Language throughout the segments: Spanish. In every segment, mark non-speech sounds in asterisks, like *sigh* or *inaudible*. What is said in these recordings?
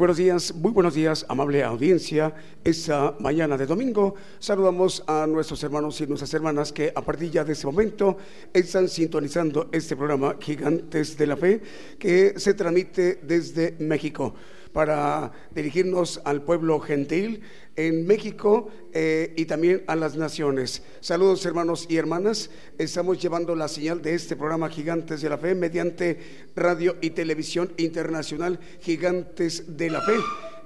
Buenos días, muy buenos días, amable audiencia. Esta mañana de domingo saludamos a nuestros hermanos y nuestras hermanas que a partir de este momento están sintonizando este programa Gigantes de la Fe que se transmite desde México para dirigirnos al pueblo gentil en México eh, y también a las naciones. Saludos hermanos y hermanas, estamos llevando la señal de este programa Gigantes de la Fe mediante radio y televisión internacional Gigantes de la Fe.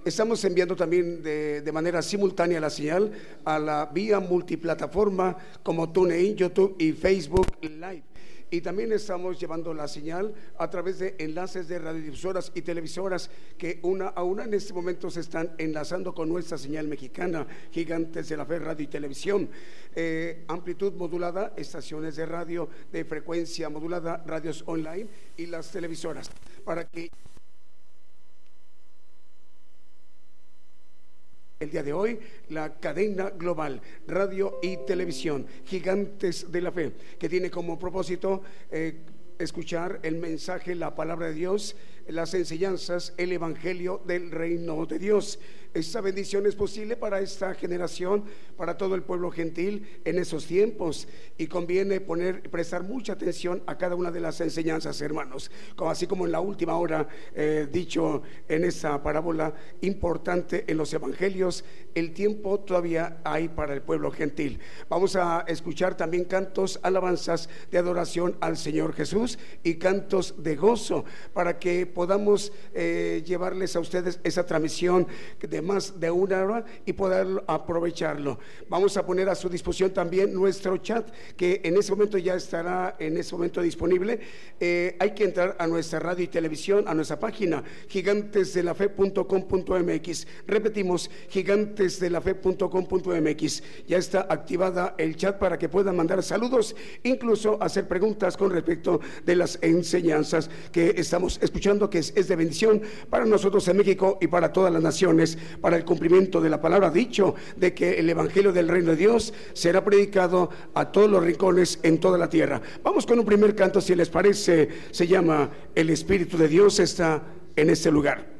Estamos enviando también de, de manera simultánea la señal a la vía multiplataforma como TuneIn, YouTube y Facebook Live. Y también estamos llevando la señal a través de enlaces de radiodifusoras y televisoras que una a una en este momento se están enlazando con nuestra señal mexicana, Gigantes de la Fe Radio y Televisión. Eh, amplitud modulada, estaciones de radio de frecuencia modulada, radios online y las televisoras. Para que el día de hoy la cadena global, radio y televisión, Gigantes de la Fe, que tiene como propósito eh, escuchar el mensaje, la palabra de Dios, las enseñanzas, el Evangelio del reino de Dios. Esta bendición es posible para esta generación, para todo el pueblo gentil en esos tiempos. Y conviene poner, prestar mucha atención a cada una de las enseñanzas, hermanos. Así como en la última hora, eh, dicho en esta parábola importante en los evangelios, el tiempo todavía hay para el pueblo gentil. Vamos a escuchar también cantos, alabanzas de adoración al Señor Jesús y cantos de gozo para que podamos eh, llevarles a ustedes esa transmisión de más de una hora y poder aprovecharlo. Vamos a poner a su disposición también nuestro chat, que en ese momento ya estará en ese momento disponible. Eh, hay que entrar a nuestra radio y televisión, a nuestra página, gigantesdelafe.com.mx. Repetimos, gigantesdelafe.com.mx. Ya está activada el chat para que puedan mandar saludos, incluso hacer preguntas con respecto de las enseñanzas que estamos escuchando, que es, es de bendición para nosotros en México y para todas las naciones para el cumplimiento de la palabra dicho de que el Evangelio del Reino de Dios será predicado a todos los rincones en toda la tierra. Vamos con un primer canto, si les parece, se llama El Espíritu de Dios está en este lugar.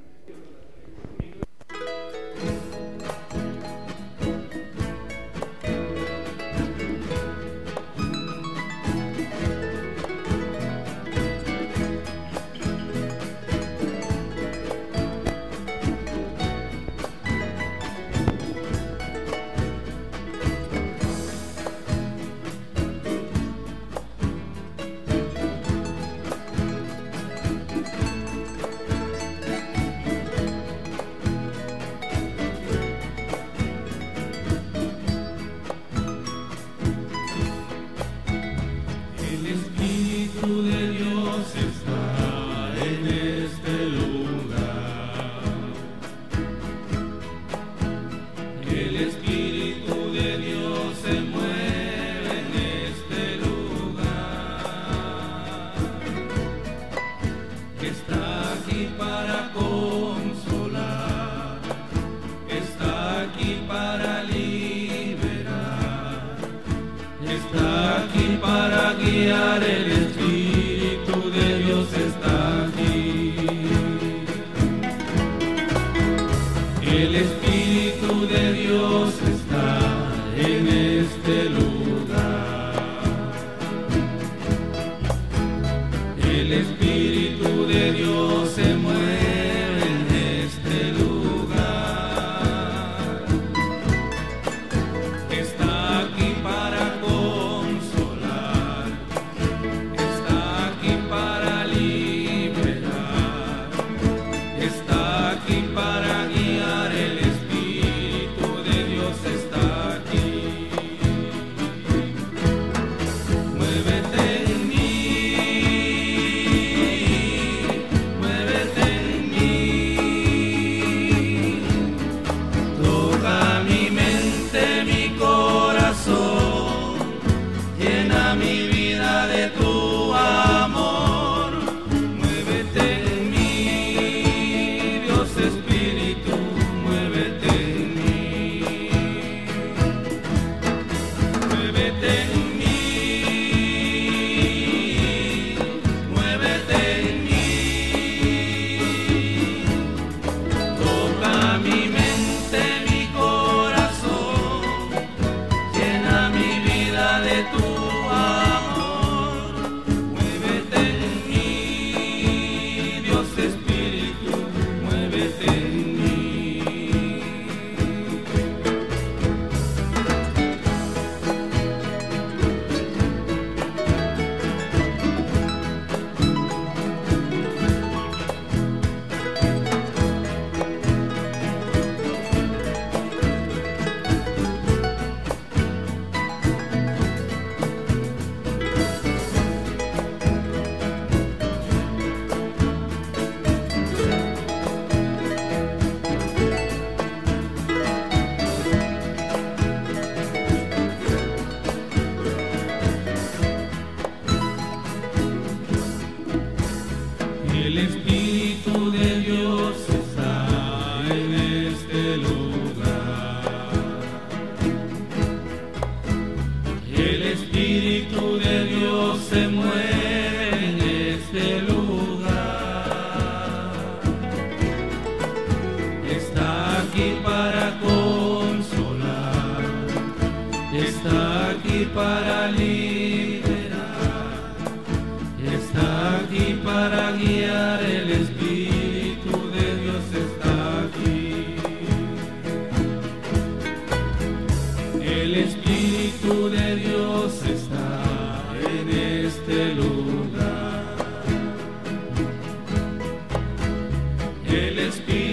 el Espíritu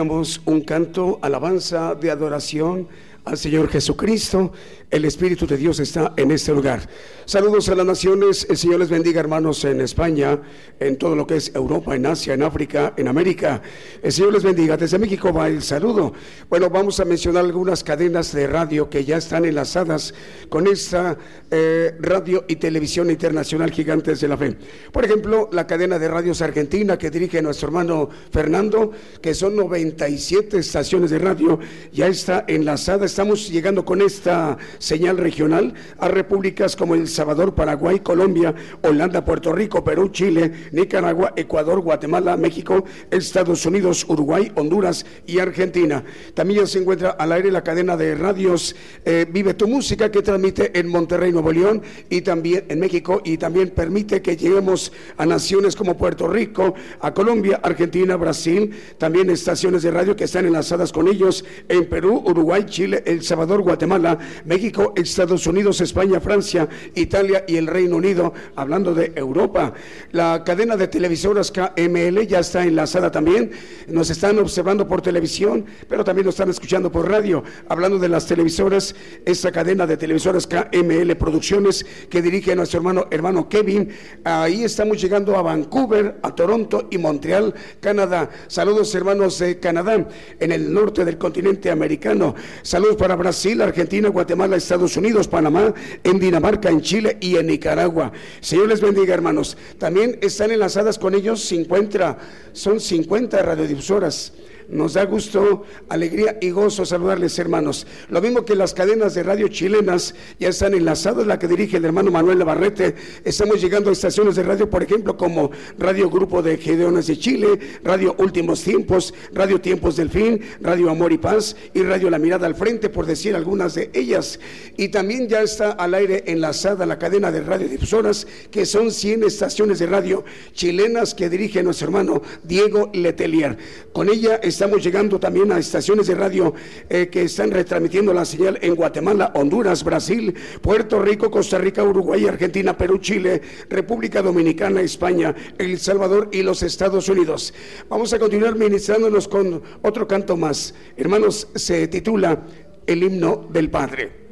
un canto, alabanza de adoración al Señor Jesucristo. El Espíritu de Dios está en este lugar. Saludos a las naciones. El Señor les bendiga, hermanos, en España, en todo lo que es Europa, en Asia, en África, en América. El Señor les bendiga. Desde México va el saludo. Bueno, vamos a mencionar algunas cadenas de radio que ya están enlazadas con esta eh, radio y televisión internacional Gigantes de la Fe. Por ejemplo, la cadena de radios argentina que dirige nuestro hermano Fernando, que son 97 estaciones de radio, ya está enlazada. Estamos llegando con esta señal regional a repúblicas como El Salvador, Paraguay, Colombia, Holanda, Puerto Rico, Perú, Chile, Nicaragua, Ecuador, Guatemala, México, Estados Unidos, Uruguay, Honduras y Argentina. También se encuentra al aire la cadena de radios eh, Vive tu Música que transmite en Monterrey, Nuevo León y también en México y también permite que lleguemos a naciones como Puerto Rico, a Colombia, Argentina, Brasil, también estaciones de radio que están enlazadas con ellos en Perú, Uruguay, Chile, El Salvador, Guatemala, México, Estados Unidos, España, Francia, Italia y el Reino Unido, hablando de Europa. La cadena de televisoras KML ya está enlazada también. Nos están observando por televisión, pero también nos están escuchando por radio. Hablando de las televisoras, esta cadena de televisoras KML Producciones que dirige nuestro hermano, hermano Kevin. Ahí estamos llegando a Vancouver, a Toronto y Montreal, Canadá. Saludos hermanos de Canadá, en el norte del continente americano. Saludos para Brasil, Argentina, Guatemala, Estados Unidos, Panamá, en Dinamarca, en Chile y en Nicaragua. Señor les bendiga, hermanos. También están enlazadas con ellos 50, son 50 radiodifusoras nos da gusto, alegría y gozo saludarles, hermanos. Lo mismo que las cadenas de radio chilenas ya están enlazadas, la que dirige el hermano Manuel Navarrete. Estamos llegando a estaciones de radio, por ejemplo, como Radio Grupo de Gedeones de Chile, Radio Últimos Tiempos, Radio Tiempos del Fin, Radio Amor y Paz y Radio La Mirada al Frente, por decir algunas de ellas. Y también ya está al aire enlazada la cadena de radiodifusoras, que son 100 estaciones de radio chilenas que dirige nuestro hermano Diego Letelier. Con ella está estamos llegando también a estaciones de radio eh, que están retransmitiendo la señal en Guatemala, Honduras, Brasil, Puerto Rico, Costa Rica, Uruguay, Argentina, Perú, Chile, República Dominicana, España, El Salvador y los Estados Unidos. Vamos a continuar ministrándonos con otro canto más. Hermanos, se titula El himno del Padre.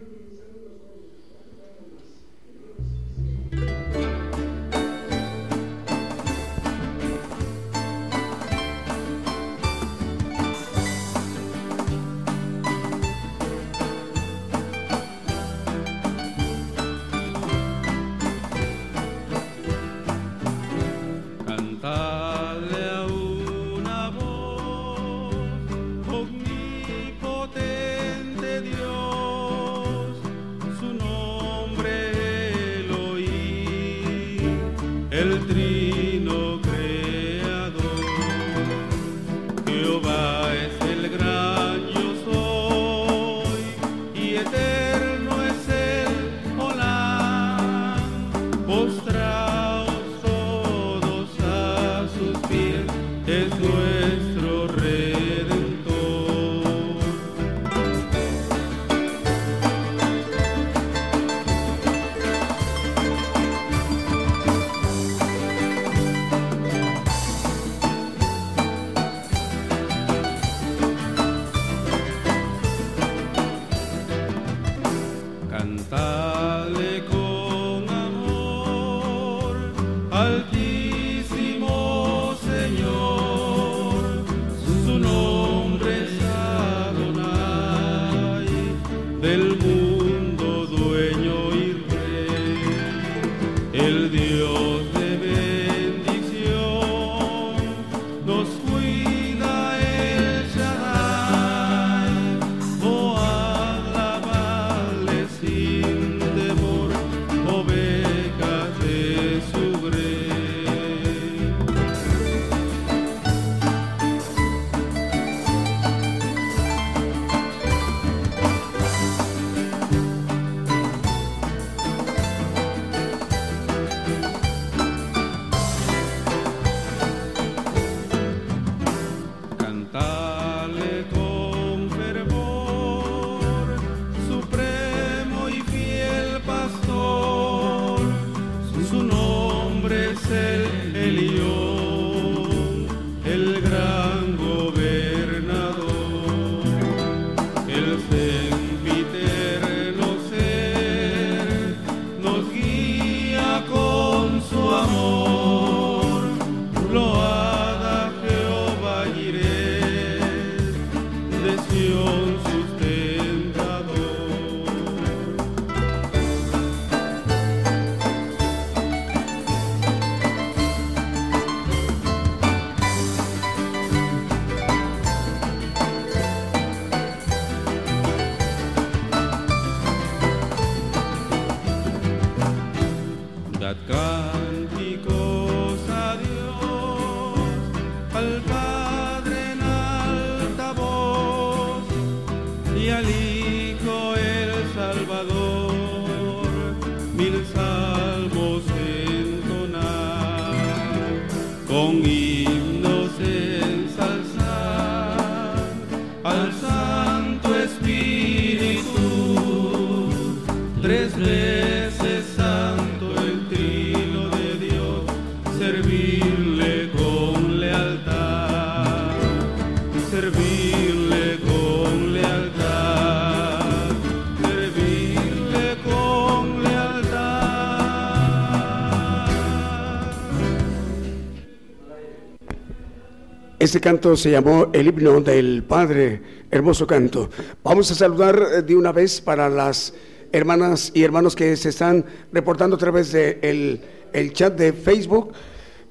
Este canto se llamó el himno del Padre, hermoso canto. Vamos a saludar eh, de una vez para las hermanas y hermanos que se están reportando a través del de el chat de Facebook.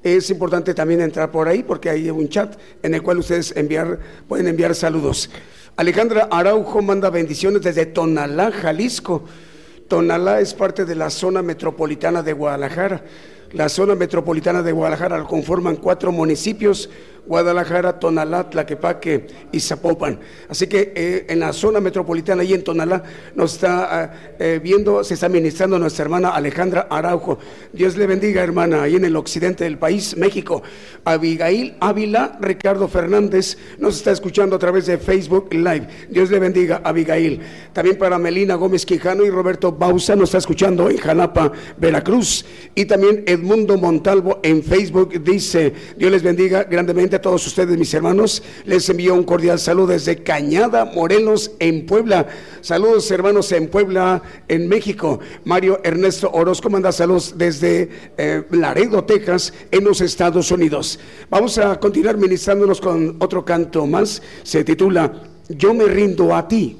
Es importante también entrar por ahí porque hay un chat en el cual ustedes enviar, pueden enviar saludos. Alejandra Araujo manda bendiciones desde Tonalá, Jalisco. Tonalá es parte de la zona metropolitana de Guadalajara. La zona metropolitana de Guadalajara la conforman cuatro municipios Guadalajara, Tonalá, Tlaquepaque y Zapopan. Así que eh, en la zona metropolitana y en Tonalá nos está eh, viendo, se está ministrando nuestra hermana Alejandra Araujo. Dios le bendiga, hermana, ahí en el occidente del país, México. Abigail Ávila, Ricardo Fernández, nos está escuchando a través de Facebook Live. Dios le bendiga, Abigail. También para Melina Gómez Quijano y Roberto Bausa, nos está escuchando en Jalapa, Veracruz. Y también Edmundo Montalvo en Facebook dice, Dios les bendiga grandemente a todos ustedes, mis hermanos. Les envío un cordial saludo desde Cañada, Morelos, en Puebla. Saludos, hermanos, en Puebla, en México. Mario Ernesto Orozco manda saludos desde eh, Laredo, Texas, en los Estados Unidos. Vamos a continuar ministrándonos con otro canto más. Se titula Yo me rindo a ti.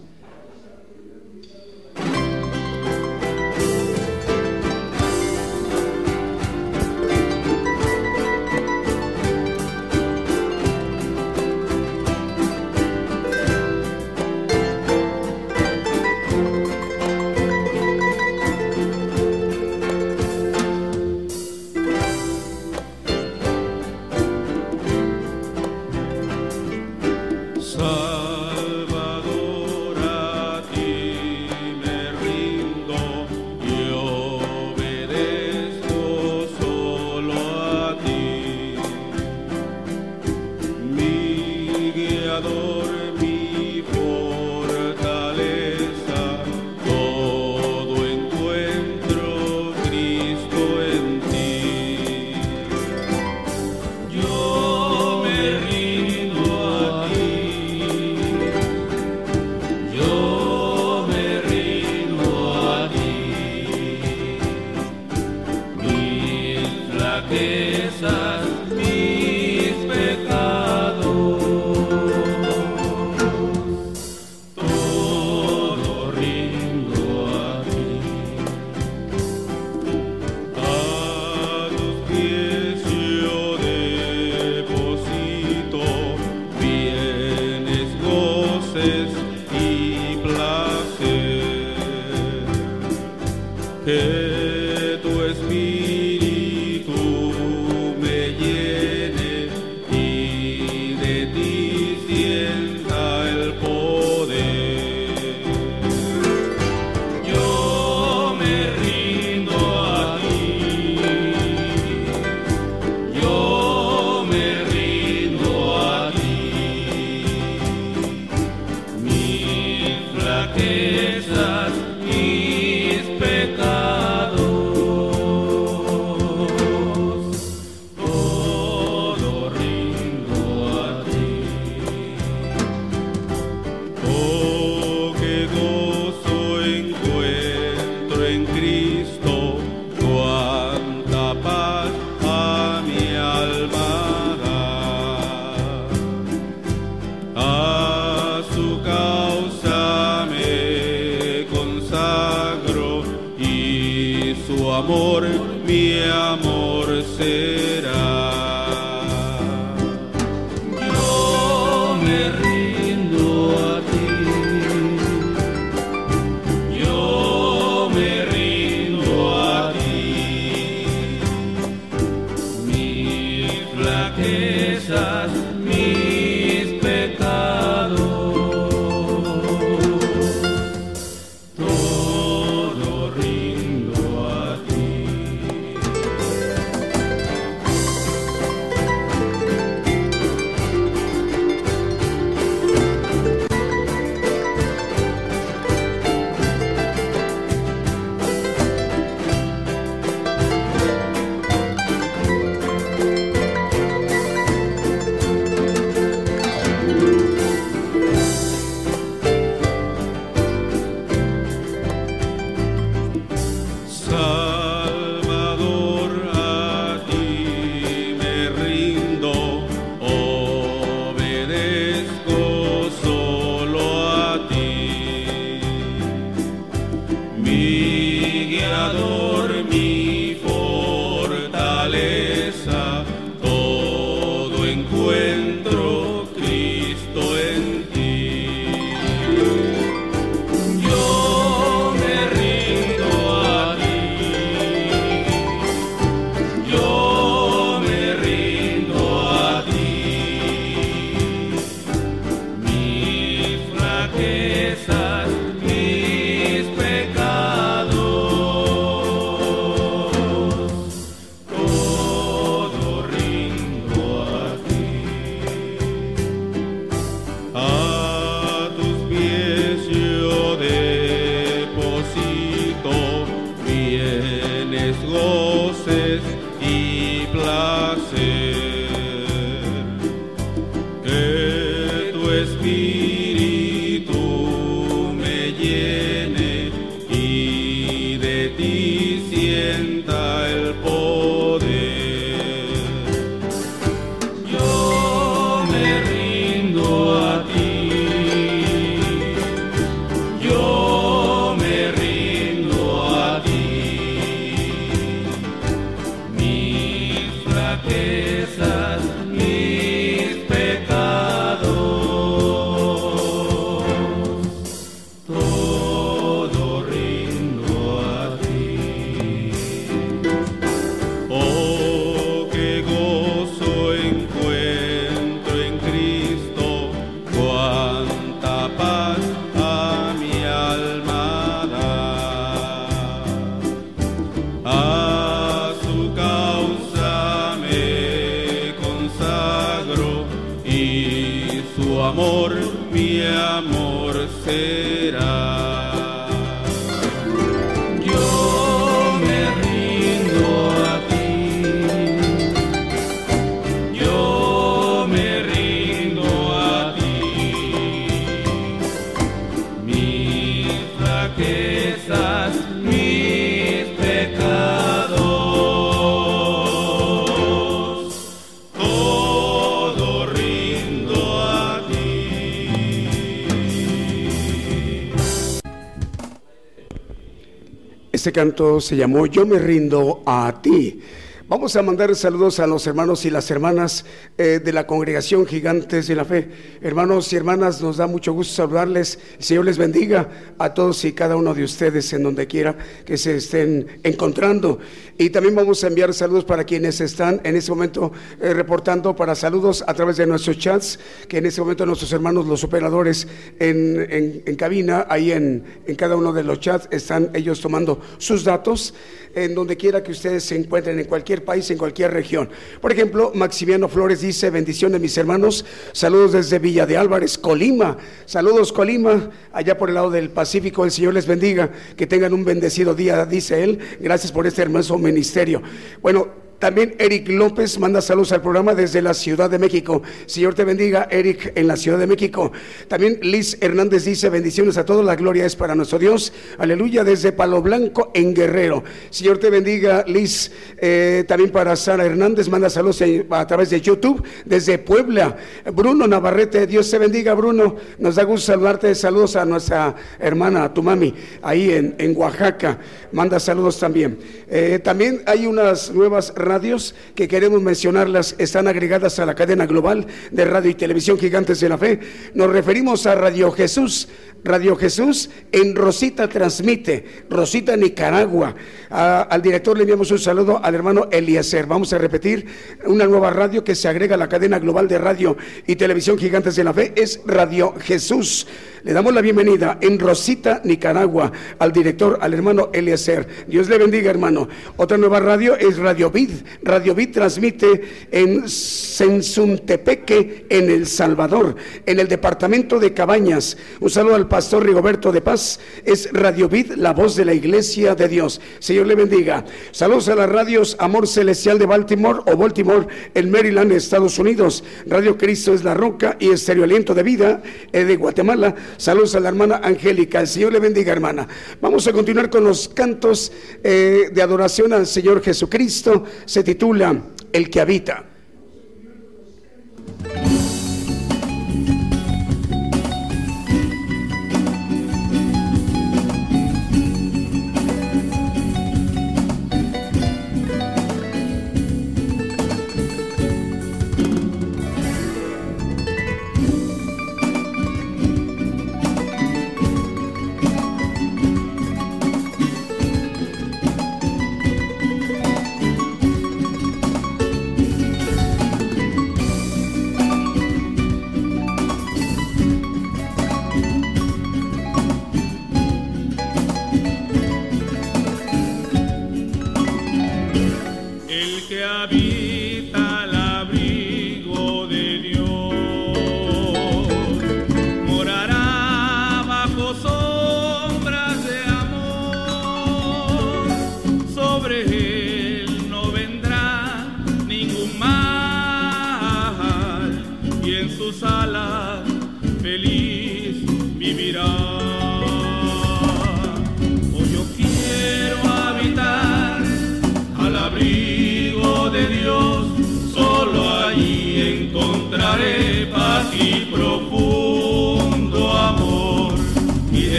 Canto se llamó Yo me rindo a ti. Vamos a mandar saludos a los hermanos y las hermanas eh, de la congregación Gigantes de la Fe. Hermanos y hermanas, nos da mucho gusto saludarles. Señor les bendiga a todos y cada uno de ustedes en donde quiera que se estén encontrando. Y también vamos a enviar saludos para quienes están en este momento eh, reportando para saludos a través de nuestros chats, que en este momento nuestros hermanos, los operadores en, en cabina, ahí en, en cada uno de los chats, están ellos tomando sus datos en donde quiera que ustedes se encuentren, en cualquier país, en cualquier región. Por ejemplo, Maximiano Flores dice, bendiciones mis hermanos, saludos desde Villa de Álvarez, Colima, saludos Colima, allá por el lado del Pacífico, el Señor les bendiga, que tengan un bendecido día, dice él, gracias por este hermoso ministerio. Bueno, también Eric López manda saludos al programa desde la Ciudad de México. Señor te bendiga, Eric, en la Ciudad de México. También Liz Hernández dice bendiciones a todos, la gloria es para nuestro Dios. Aleluya, desde Palo Blanco en Guerrero. Señor te bendiga, Liz. Eh, también para Sara Hernández manda saludos a través de YouTube desde Puebla. Bruno Navarrete, Dios te bendiga, Bruno. Nos da gusto saludarte. Saludos a nuestra hermana, a tu mami, ahí en, en Oaxaca. Manda saludos también. Eh, también hay unas nuevas radios que queremos mencionarlas, están agregadas a la cadena global de radio y televisión Gigantes de la Fe. Nos referimos a Radio Jesús. Radio Jesús en Rosita transmite, Rosita Nicaragua. al director le enviamos un saludo al hermano Eliezer. Vamos a repetir una nueva radio que se agrega a la cadena global de radio y televisión Gigantes de la Fe, es Radio Jesús. Le damos la bienvenida en Rosita, Nicaragua, al director, al hermano Eliezer. Dios le bendiga, hermano. Otra nueva radio es Radio Vid. Radio Vid transmite en Sensuntepeque, en El Salvador, en el departamento de Cabañas. Un saludo al pastor Rigoberto de Paz. Es Radio Vid, la voz de la iglesia de Dios. Señor le bendiga. Saludos a las radios Amor Celestial de Baltimore o Baltimore, en Maryland, Estados Unidos. Radio Cristo es la roca y Estéreo Aliento de Vida eh, de Guatemala. Saludos a la hermana Angélica. Señor le bendiga, hermana. Vamos a continuar con los cantos eh, de adoración al Señor Jesucristo. Se titula El que habita.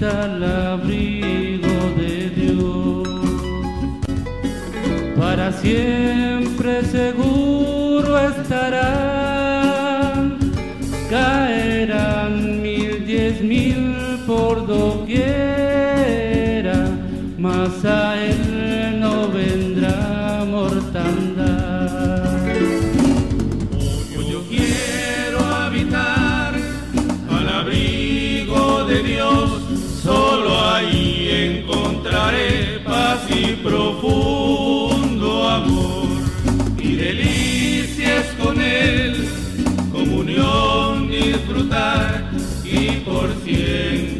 necesita el abrigo de Dios. Para siempre seguro estará, caerán mil, diez mil por doquiera, mas a él y por cien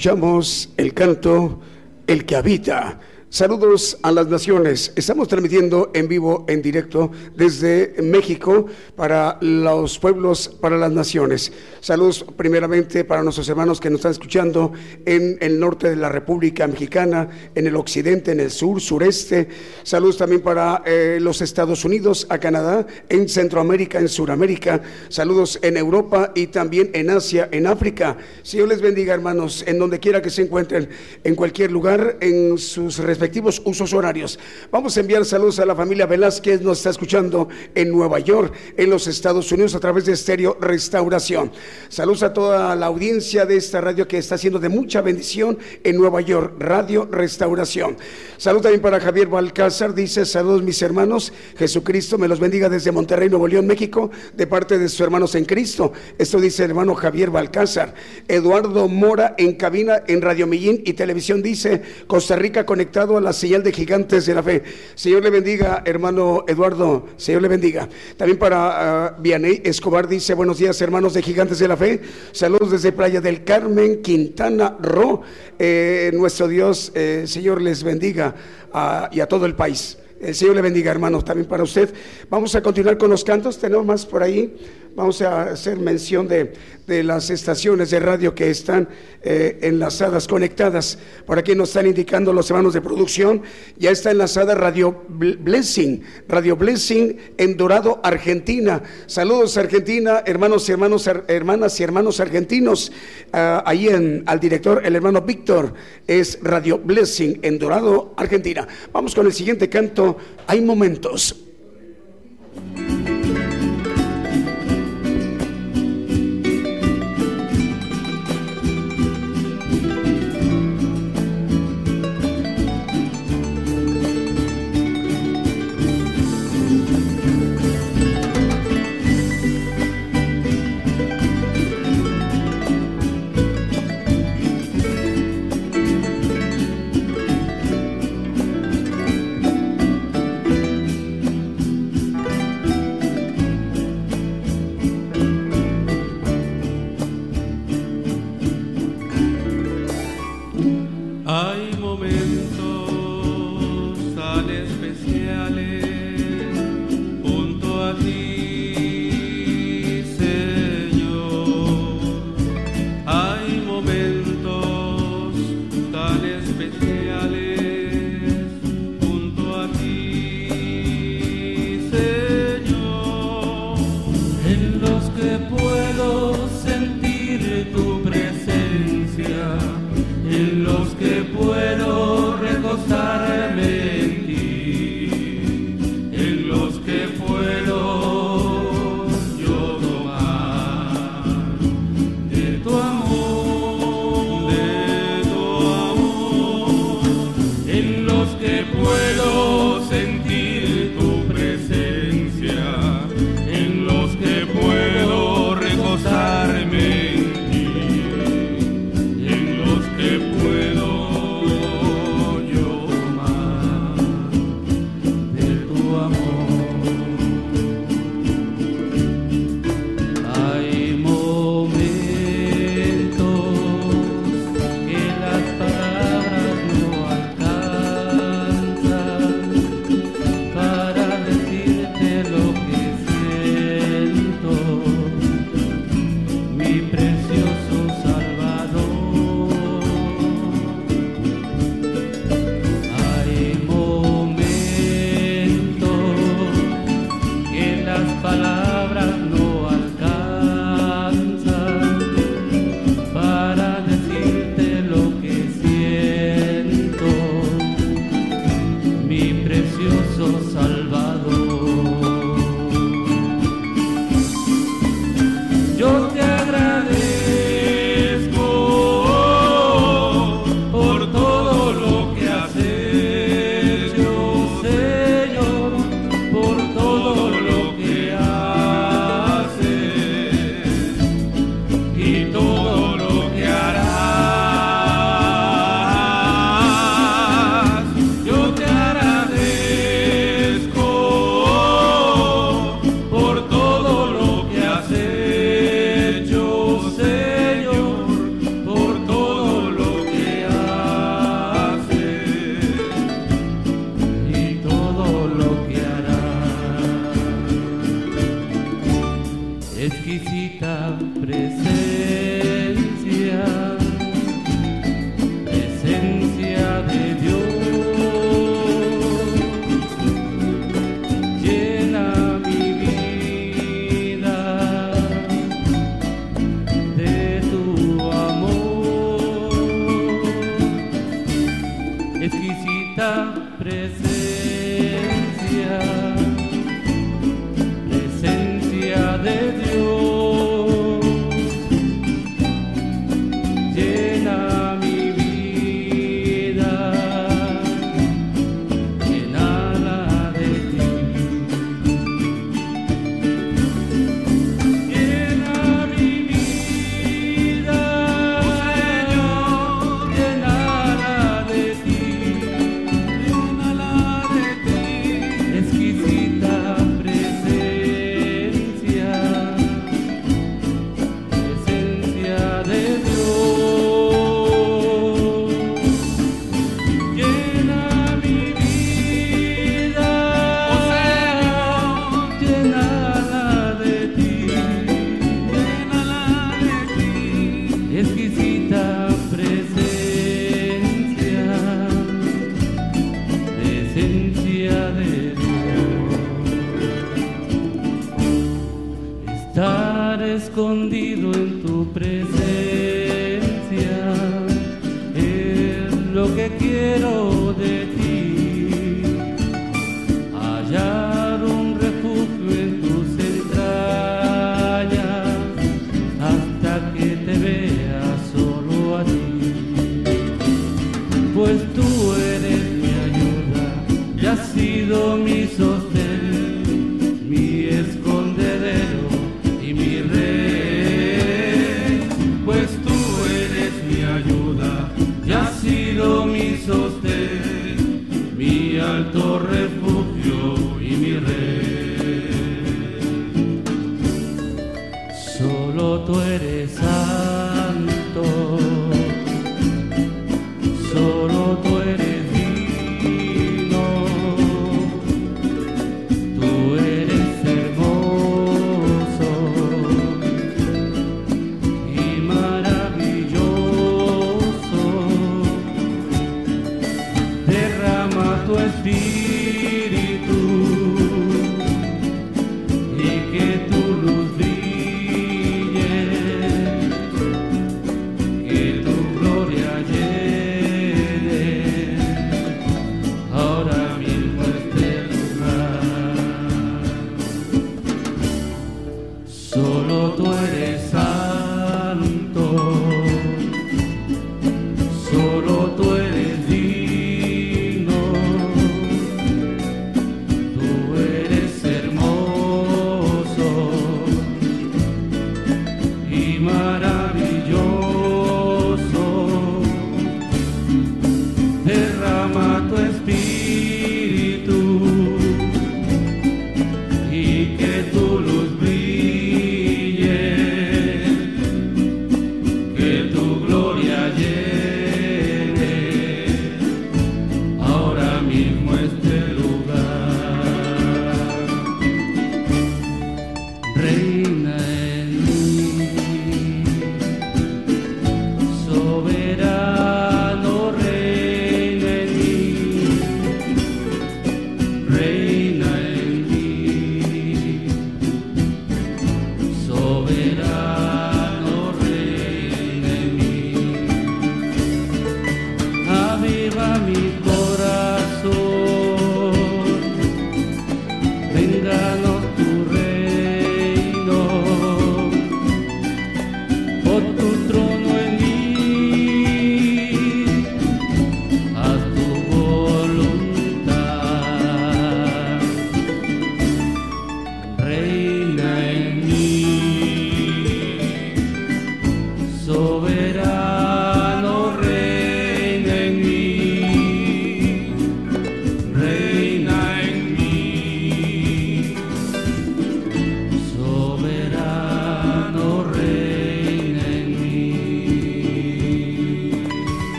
escuchamos el canto El que habita Saludos a las naciones. Estamos transmitiendo en vivo, en directo desde México para los pueblos, para las naciones. Saludos primeramente para nuestros hermanos que nos están escuchando en el norte de la República Mexicana, en el occidente, en el sur, sureste. Saludos también para eh, los Estados Unidos, a Canadá, en Centroamérica, en Sudamérica. Saludos en Europa y también en Asia, en África. Dios les bendiga, hermanos, en donde quiera que se encuentren, en cualquier lugar, en sus respectivos respectivos usos horarios. Vamos a enviar saludos a la familia Velázquez, nos está escuchando en Nueva York, en los Estados Unidos, a través de Estéreo Restauración. Saludos a toda la audiencia de esta radio que está siendo de mucha bendición en Nueva York, Radio Restauración. Saludos también para Javier Balcázar, dice, saludos mis hermanos, Jesucristo me los bendiga desde Monterrey, Nuevo León, México, de parte de sus hermanos en Cristo. Esto dice hermano Javier Balcázar. Eduardo Mora en cabina en Radio Millín y Televisión dice, Costa Rica conectado a la señal de gigantes de la fe. Señor le bendiga, hermano Eduardo, Señor le bendiga. También para uh, Vianey Escobar dice, buenos días hermanos de gigantes de la fe. Saludos desde Playa del Carmen, Quintana Roo. Eh, nuestro Dios, eh, Señor les bendiga uh, y a todo el país. El Señor le bendiga, hermanos, también para usted. Vamos a continuar con los cantos. Tenemos más por ahí. Vamos a hacer mención de, de las estaciones de radio que están eh, enlazadas, conectadas. Por aquí nos están indicando los hermanos de producción. Ya está enlazada Radio Blessing, Radio Blessing en Dorado, Argentina. Saludos, Argentina, hermanos y hermanos, hermanas y hermanos argentinos. Uh, ahí en, al director, el hermano Víctor, es Radio Blessing en Dorado, Argentina. Vamos con el siguiente canto. Hay momentos.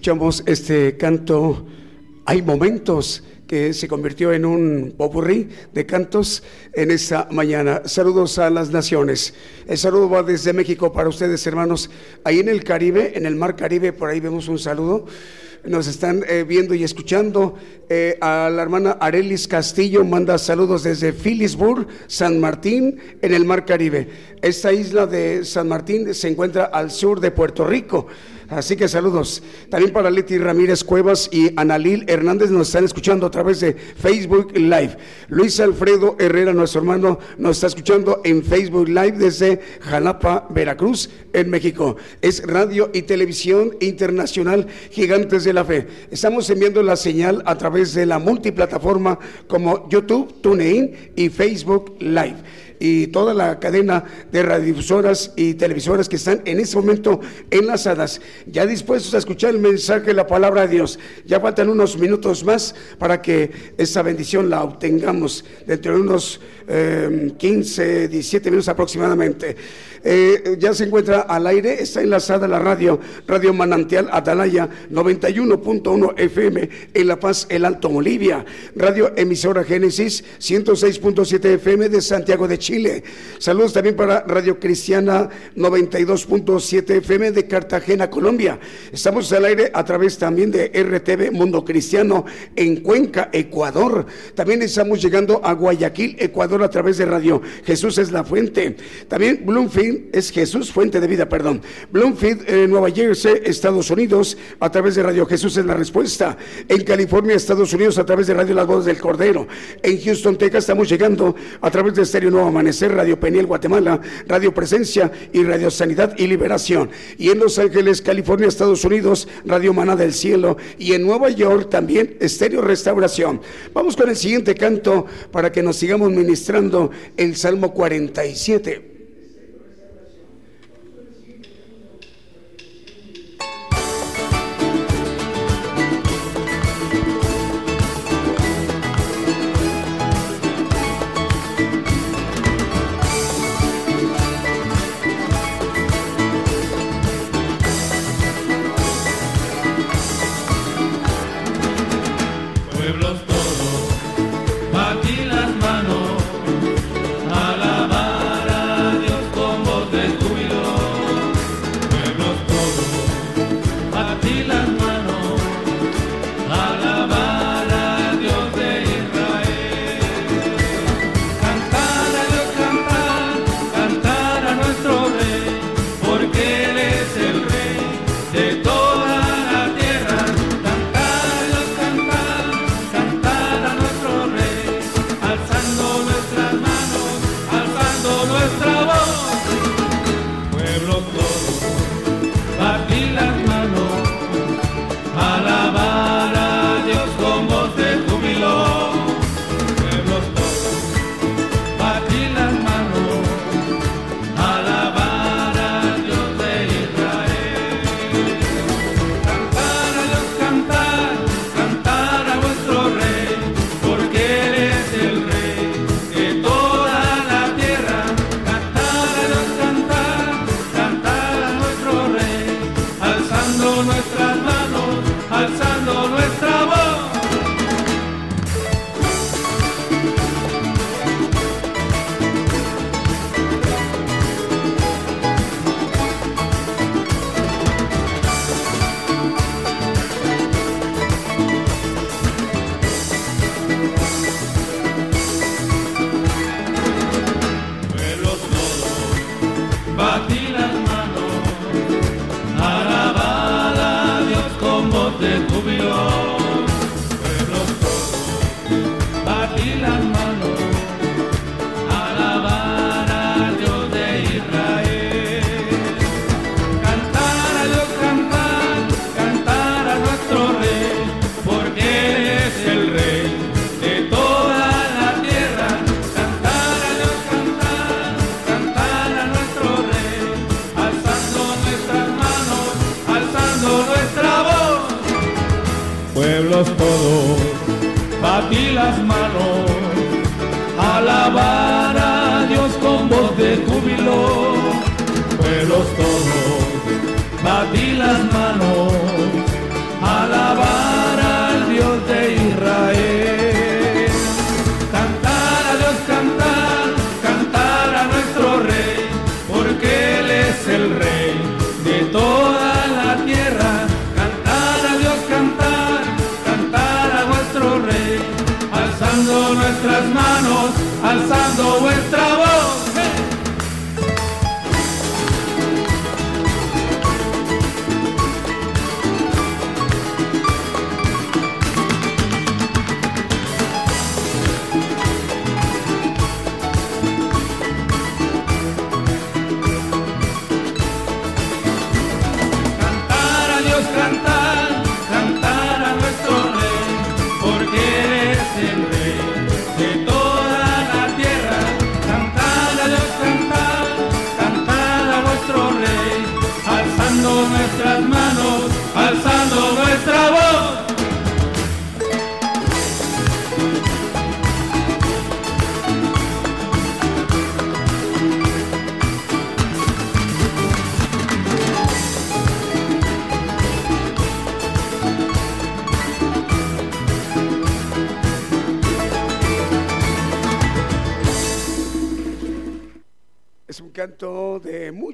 Escuchamos este canto, hay momentos que se convirtió en un popurrí de cantos en esta mañana. Saludos a las naciones. El saludo va desde México para ustedes, hermanos. Ahí en el Caribe, en el Mar Caribe, por ahí vemos un saludo. Nos están eh, viendo y escuchando. Eh, a la hermana Arelis Castillo manda saludos desde Phillipsburg, San Martín, en el Mar Caribe. Esta isla de San Martín se encuentra al sur de Puerto Rico. Así que saludos. También para Leti Ramírez Cuevas y Analil Hernández nos están escuchando a través de Facebook Live. Luis Alfredo Herrera, nuestro hermano, nos está escuchando en Facebook Live desde Jalapa, Veracruz, en México. Es radio y televisión internacional Gigantes de la Fe. Estamos enviando la señal a través de la multiplataforma como YouTube, TuneIn y Facebook Live y toda la cadena de radiodifusoras y televisoras que están en este momento enlazadas, ya dispuestos a escuchar el mensaje, la palabra de Dios. Ya faltan unos minutos más para que esa bendición la obtengamos dentro de unos 15, eh, 17 minutos aproximadamente. Eh, ya se encuentra al aire, está enlazada la radio, Radio Manantial Atalaya 91.1 FM en La Paz, el Alto Bolivia, Radio Emisora Génesis 106.7 FM de Santiago de Chile. Saludos también para Radio Cristiana 92.7 FM de Cartagena, Colombia. Estamos al aire a través también de RTV Mundo Cristiano en Cuenca, Ecuador. También estamos llegando a Guayaquil, Ecuador a través de Radio Jesús es la fuente. También Bloomfield es Jesús, fuente de vida, perdón. Bloomfield, eh, Nueva Jersey, Estados Unidos, a través de Radio Jesús es la respuesta. En California, Estados Unidos, a través de Radio Las Voces del Cordero. En Houston, Texas, estamos llegando a través de Estéreo Nuevo Amanecer, Radio Peniel, Guatemala, Radio Presencia y Radio Sanidad y Liberación. Y en Los Ángeles, California, Estados Unidos, Radio Maná del Cielo. Y en Nueva York también Estéreo Restauración. Vamos con el siguiente canto para que nos sigamos ministrando el Salmo 47.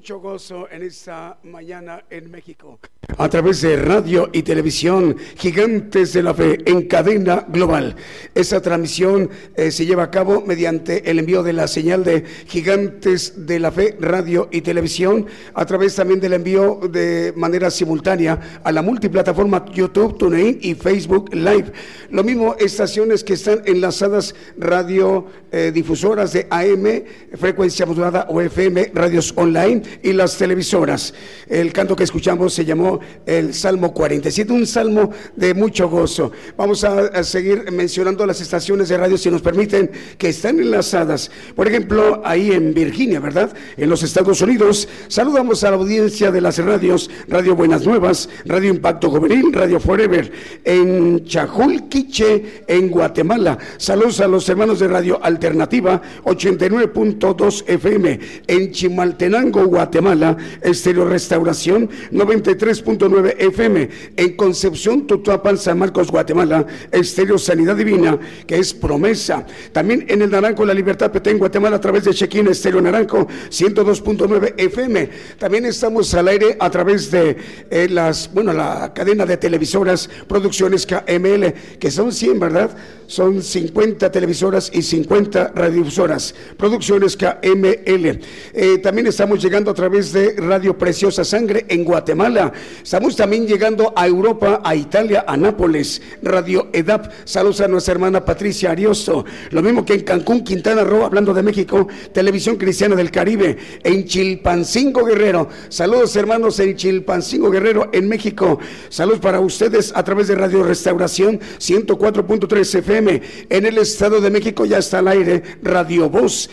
Mucho gozo en esta mañana en México. A través de radio y televisión, Gigantes de la Fe en cadena global. Esta transmisión eh, se lleva a cabo mediante el envío de la señal de Gigantes de la Fe, radio y televisión, a través también del envío de manera simultánea a la multiplataforma YouTube, TuneIn y Facebook Live. Lo mismo estaciones que están enlazadas radio eh, difusoras de AM, frecuencia modulada o FM, radios online y las televisoras. El canto que escuchamos se llamó el Salmo 47, un salmo de mucho gozo. Vamos a, seguir mencionando las estaciones de radio, si nos permiten, que están enlazadas. Por ejemplo, ahí en Virginia, ¿verdad? En los Estados Unidos. Saludamos a la audiencia de las radios, Radio Buenas Nuevas, Radio Impacto Juvenil, Radio Forever. En Chajulquiche, en Guatemala. Saludos a los hermanos de Radio Alternativa 89.2 FM. En Chimaltenango, Guatemala, Estéreo Restauración 93. 9 FM. En Concepción, Tutuapan, San Marcos, Guatemala, Estéreo Sanidad Divina, que es promesa. También en el Naranjo, La Libertad Petén, Guatemala, a través de Chequín, Estéreo Naranjo, 102.9 FM. También estamos al aire a través de eh, las, bueno, la cadena de televisoras, producciones KML, que son 100, ¿verdad? Son 50 televisoras y 50 radiodifusoras. Producciones KML. Eh, también estamos llegando a través de Radio Preciosa Sangre en Guatemala. Estamos también llegando a Europa, a Italia, a Nápoles, Radio EDAP. Saludos a nuestra hermana Patricia Ariosto. Lo mismo que en Cancún, Quintana Roo, hablando de México, Televisión Cristiana del Caribe, en Chilpancingo Guerrero. Saludos hermanos en Chilpancingo Guerrero, en México. Saludos para ustedes a través de Radio Restauración 104.3 FM. En el Estado de México ya está al aire Radio Voz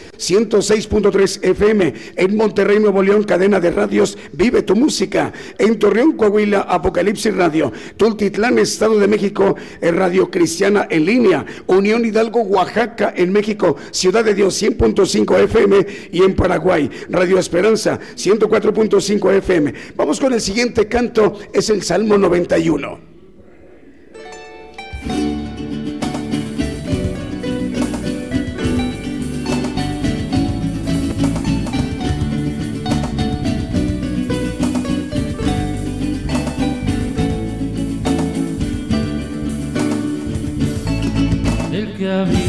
106.3 FM. En Monterrey, Nuevo León, cadena de radios Vive tu Música. En Torreón, Coahuila, Apocalipsis Radio, Tultitlán, Estado de México, Radio Cristiana en línea, Unión Hidalgo, Oaxaca, en México, Ciudad de Dios 100.5 FM y en Paraguay, Radio Esperanza 104.5 FM. Vamos con el siguiente canto, es el Salmo 91. Of you.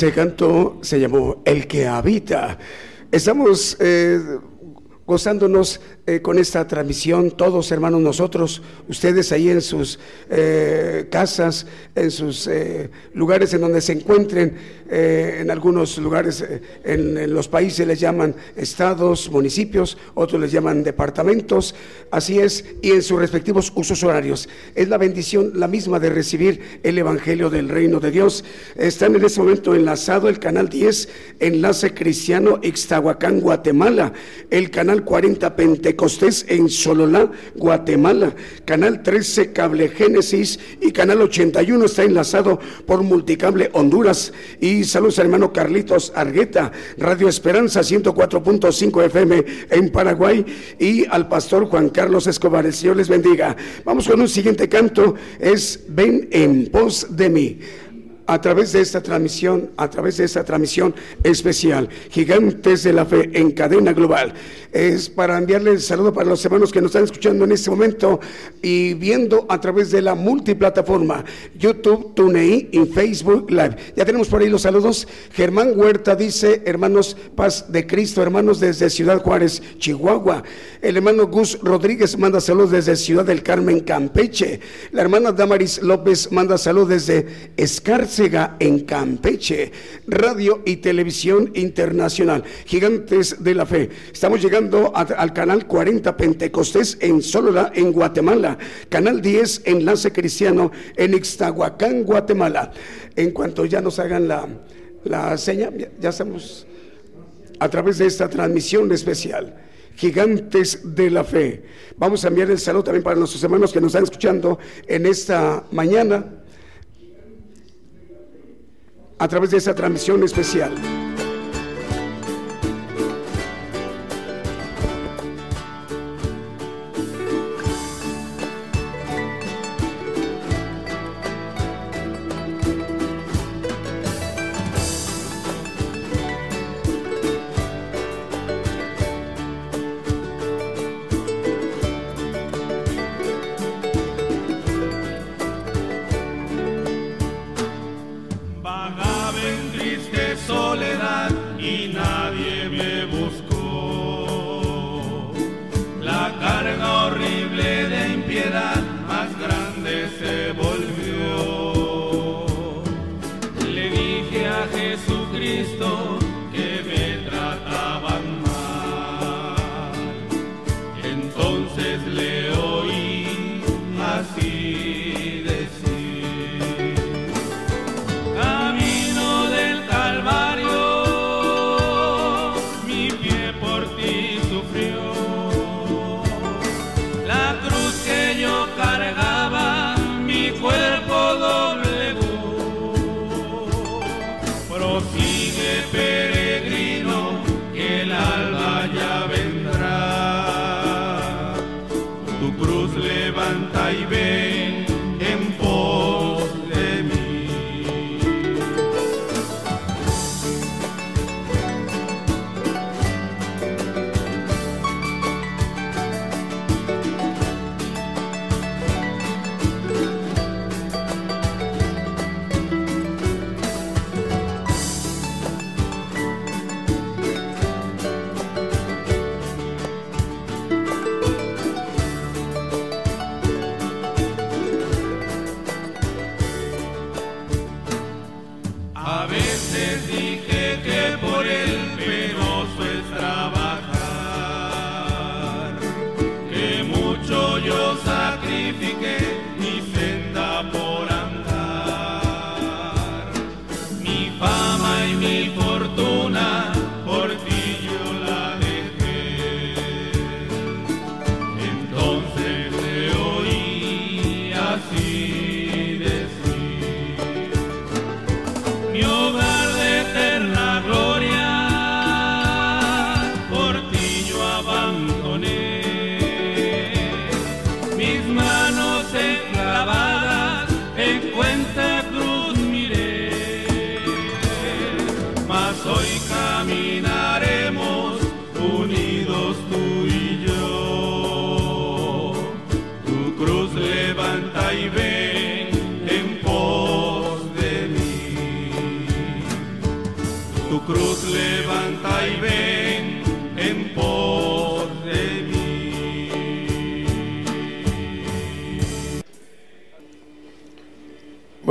Ese canto se llamó El que habita. Estamos eh, gozándonos eh, con esta transmisión, todos hermanos nosotros, ustedes ahí en sus eh, casas, en sus lugares en donde se encuentren, en algunos lugares en, los países les llaman estados, municipios, otros les llaman departamentos, así es, y en sus respectivos usos horarios. Es la bendición la misma de recibir el Evangelio del Reino de Dios. Están en este momento enlazado el canal 10, enlace cristiano Ixtahuacán, Guatemala, el canal 40 Pentecostés en Sololá, Guatemala, canal 13 Cable Génesis y canal 81 está enlazado por Multicable Honduras y saludos al hermano Carlitos Argueta, Radio Esperanza 104.5 FM en Paraguay y al pastor Juan Carlos Escobar. El les bendiga. Vamos con un siguiente canto, es Ven en pos de mí a través de esta transmisión, a través de esta transmisión especial, Gigantes de la Fe en cadena global. Es para enviarle el saludo para los hermanos que nos están escuchando en este momento y viendo a través de la multiplataforma YouTube, TuneIn y Facebook Live. Ya tenemos por ahí los saludos. Germán Huerta dice, hermanos, paz de Cristo, hermanos desde Ciudad Juárez, Chihuahua. El hermano Gus Rodríguez manda saludos desde Ciudad del Carmen, Campeche. La hermana Damaris López manda saludos desde Escarce en Campeche, radio y televisión internacional, gigantes de la fe. Estamos llegando al canal 40 Pentecostés en Solola, en Guatemala, canal 10 Enlace Cristiano en Ixtahuacán, Guatemala. En cuanto ya nos hagan la, la seña, ya estamos a través de esta transmisión especial gigantes de la fe. Vamos a enviar el saludo también para nuestros hermanos que nos están escuchando en esta mañana a través de esa transmisión especial.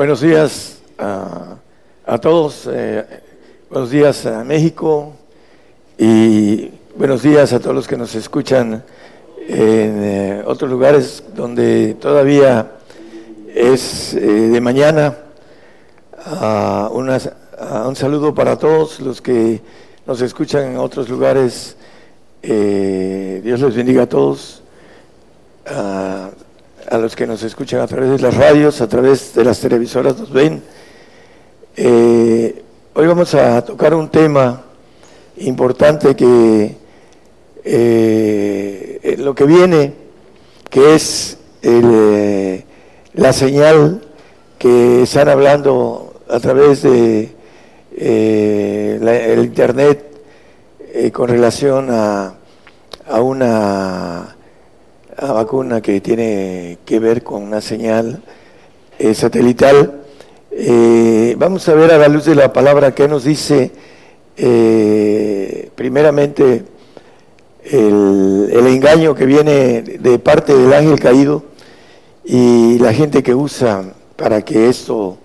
Buenos días a, a todos, eh, buenos días a México y buenos días a todos los que nos escuchan en eh, otros lugares donde todavía es eh, de mañana. Uh, unas, un saludo para todos los que nos escuchan en otros lugares. Dios les bendiga a todos. A los que nos escuchan a través de las radios, a través de las televisoras, nos ven. Eh, hoy vamos a tocar un tema importante que eh, lo que viene, que es eh, la señal que están hablando a través de el Internet con relación a una a vacuna que tiene que ver con una señal eh, satelital. Eh, vamos a ver a la luz de la palabra qué nos dice eh, primeramente el, engaño que viene de parte del ángel caído y la gente que usa para que esto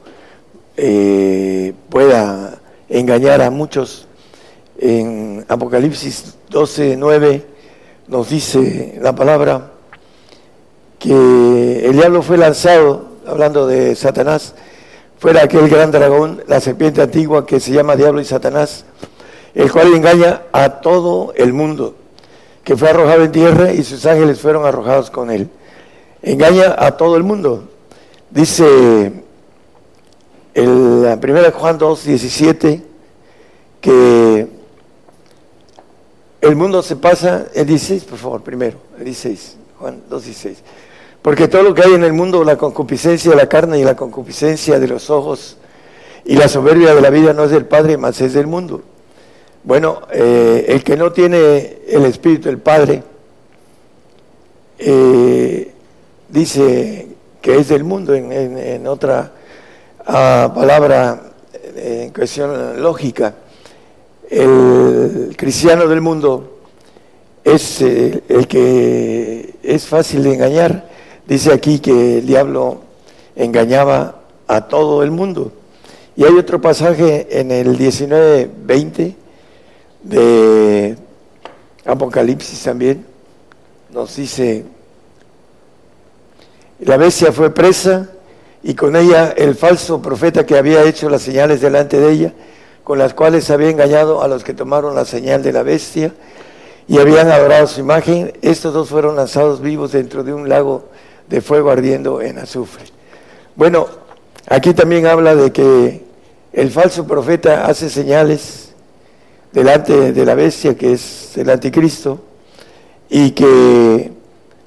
pueda engañar a muchos. En Apocalipsis 12, 9 nos dice la palabra que el diablo fue lanzado, hablando de Satanás, fuera aquel gran dragón, la serpiente antigua que se llama Diablo y Satanás, el cual engaña a todo el mundo, que fue arrojado en tierra y sus ángeles fueron arrojados con él. Engaña a todo el mundo. Dice el, la primera Juan 2, 17, que el mundo se pasa, el 16, por favor, primero, el 16, Juan 2, 16. Porque todo lo que hay en el mundo, la concupiscencia de la carne y la concupiscencia de los ojos y la soberbia de la vida no es del Padre, más es del mundo. Bueno, eh, el que no tiene el Espíritu del Padre, eh, dice que es del mundo en, otra uh, palabra en cuestión lógica. El cristiano del mundo es eh, el que es fácil de engañar. Dice aquí que el diablo engañaba a todo el mundo. Y hay otro pasaje en el 19:20 de Apocalipsis también, nos dice, la bestia fue presa y con ella el falso profeta que había hecho las señales delante de ella, con las cuales había engañado a los que tomaron la señal de la bestia y habían adorado su imagen. Estos dos fueron lanzados vivos dentro de un lago de fuego ardiendo en azufre. Bueno, aquí también habla de que el falso profeta hace señales delante de la bestia, que es el anticristo, y que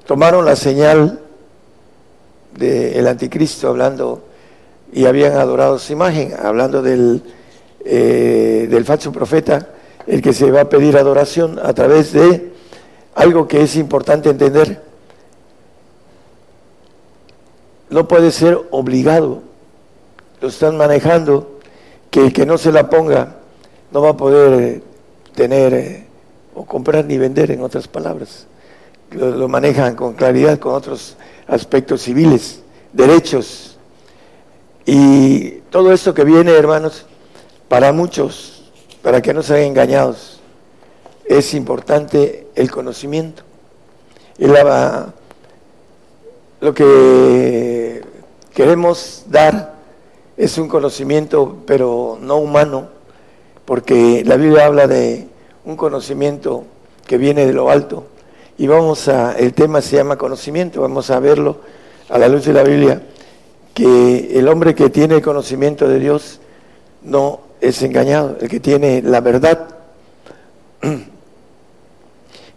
tomaron la señal del anticristo hablando y habían adorado su imagen, hablando del, eh, del falso profeta, el que se va a pedir adoración a través de algo que es importante entender. No puede ser obligado, lo están manejando, que el que no se la ponga no va a poder tener eh, o comprar ni vender, en otras palabras. Lo, lo manejan con claridad con otros aspectos civiles, derechos. Y todo esto que viene, hermanos, para muchos, para que no sean engañados, es importante el conocimiento. Y la, lo que queremos dar es un conocimiento, pero no humano, porque la Biblia habla de un conocimiento que viene de lo alto. Y vamos a, el tema se llama conocimiento, vamos a verlo a la luz de la Biblia, que el hombre que tiene conocimiento de Dios no es engañado, el que tiene la verdad. *clears throat*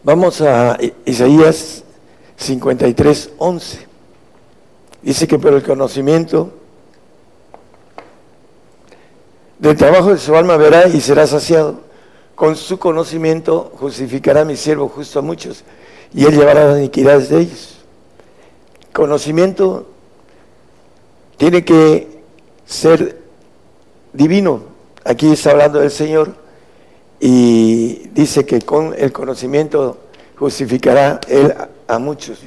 Vamos a Isaías 53, 11. Dice que por el conocimiento del trabajo de su alma verá y será saciado. Con su conocimiento justificará mi siervo justo a muchos y él llevará las iniquidades de ellos. Conocimiento tiene que ser divino. Aquí está hablando del Señor y dice que con el conocimiento justificará él a, muchos.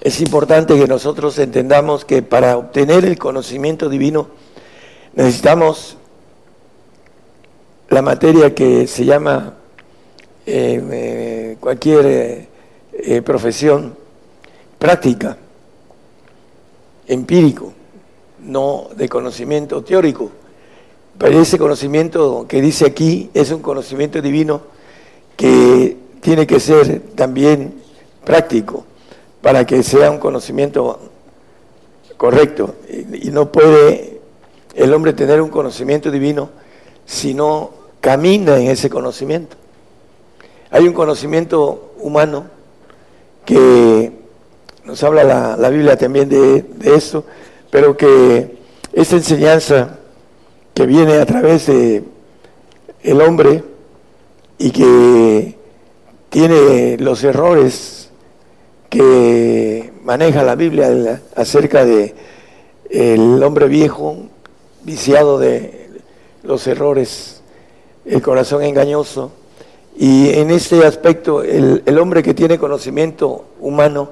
Es importante que nosotros entendamos que para obtener el conocimiento divino necesitamos la materia que se llama eh, eh, cualquier eh, profesión práctica, empírico, no de conocimiento teórico. Pero ese conocimiento que dice aquí es un conocimiento divino que tiene que ser también práctico para que sea un conocimiento correcto. Y no puede el hombre tener un conocimiento divino si no camina en ese conocimiento. Hay un conocimiento humano que nos habla la, Biblia también de, de esto, pero que esta enseñanza que viene a través de el hombre y que tiene los errores que maneja la Biblia acerca de el hombre viejo viciado de los errores, el corazón engañoso. Y en este aspecto, el, el hombre que tiene conocimiento humano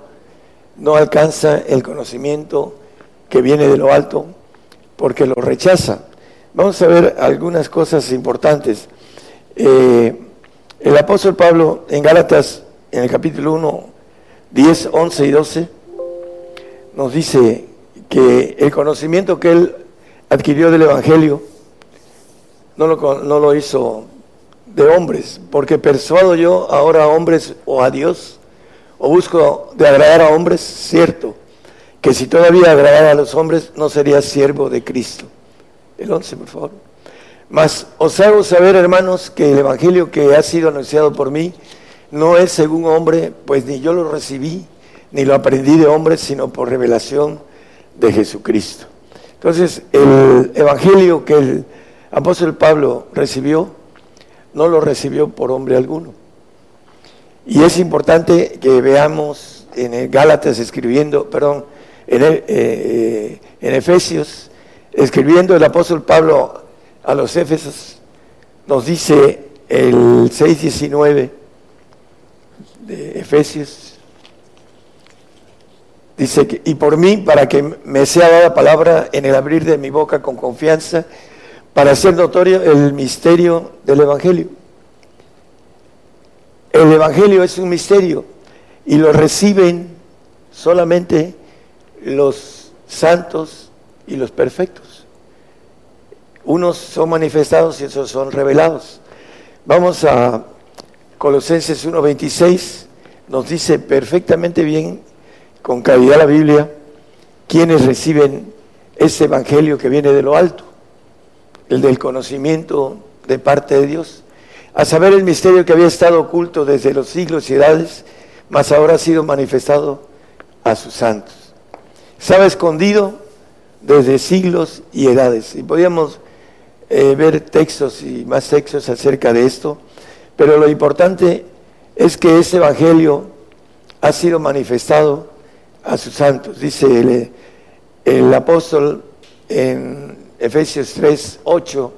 no alcanza el conocimiento que viene de lo alto porque lo rechaza. Vamos a ver algunas cosas importantes. Eh, el apóstol Pablo en Gálatas, en el capítulo 1, 10, 11 y 12, nos dice que el conocimiento que él adquirió del Evangelio no lo, no lo hizo de hombres, porque persuado yo ahora a hombres o a Dios, o busco de agradar a hombres, cierto, que si todavía agradara a los hombres no sería siervo de Cristo. El 11, por favor. Mas os hago saber, hermanos, que el Evangelio que ha sido anunciado por mí no es según hombre, pues ni yo lo recibí, ni lo aprendí de hombres, sino por revelación de Jesucristo. Entonces, el Evangelio que el apóstol Pablo recibió, no lo recibió por hombre alguno. Y es importante que veamos en el Gálatas escribiendo, perdón, en, eh, eh, en Efesios, escribiendo el apóstol Pablo a los Éfesos, nos dice el 6.19 de Efesios, dice que, y por mí, para que me sea dada palabra en el abrir de mi boca con confianza, para hacer notorio el misterio del Evangelio. El Evangelio es un misterio y lo reciben solamente los santos y los perfectos. Unos son manifestados y otros son revelados. Vamos a Colosenses 1.26, nos dice perfectamente bien, con calidad la Biblia, quienes reciben ese evangelio que viene de lo alto, el del conocimiento de parte de Dios, a saber el misterio que había estado oculto desde los siglos y edades, mas ahora ha sido manifestado a sus santos estaba escondido desde siglos y edades. Y podíamos eh, ver textos y más textos acerca de esto, pero lo importante es que ese Evangelio ha sido manifestado a sus santos. Dice el, el apóstol en Efesios 3, 8,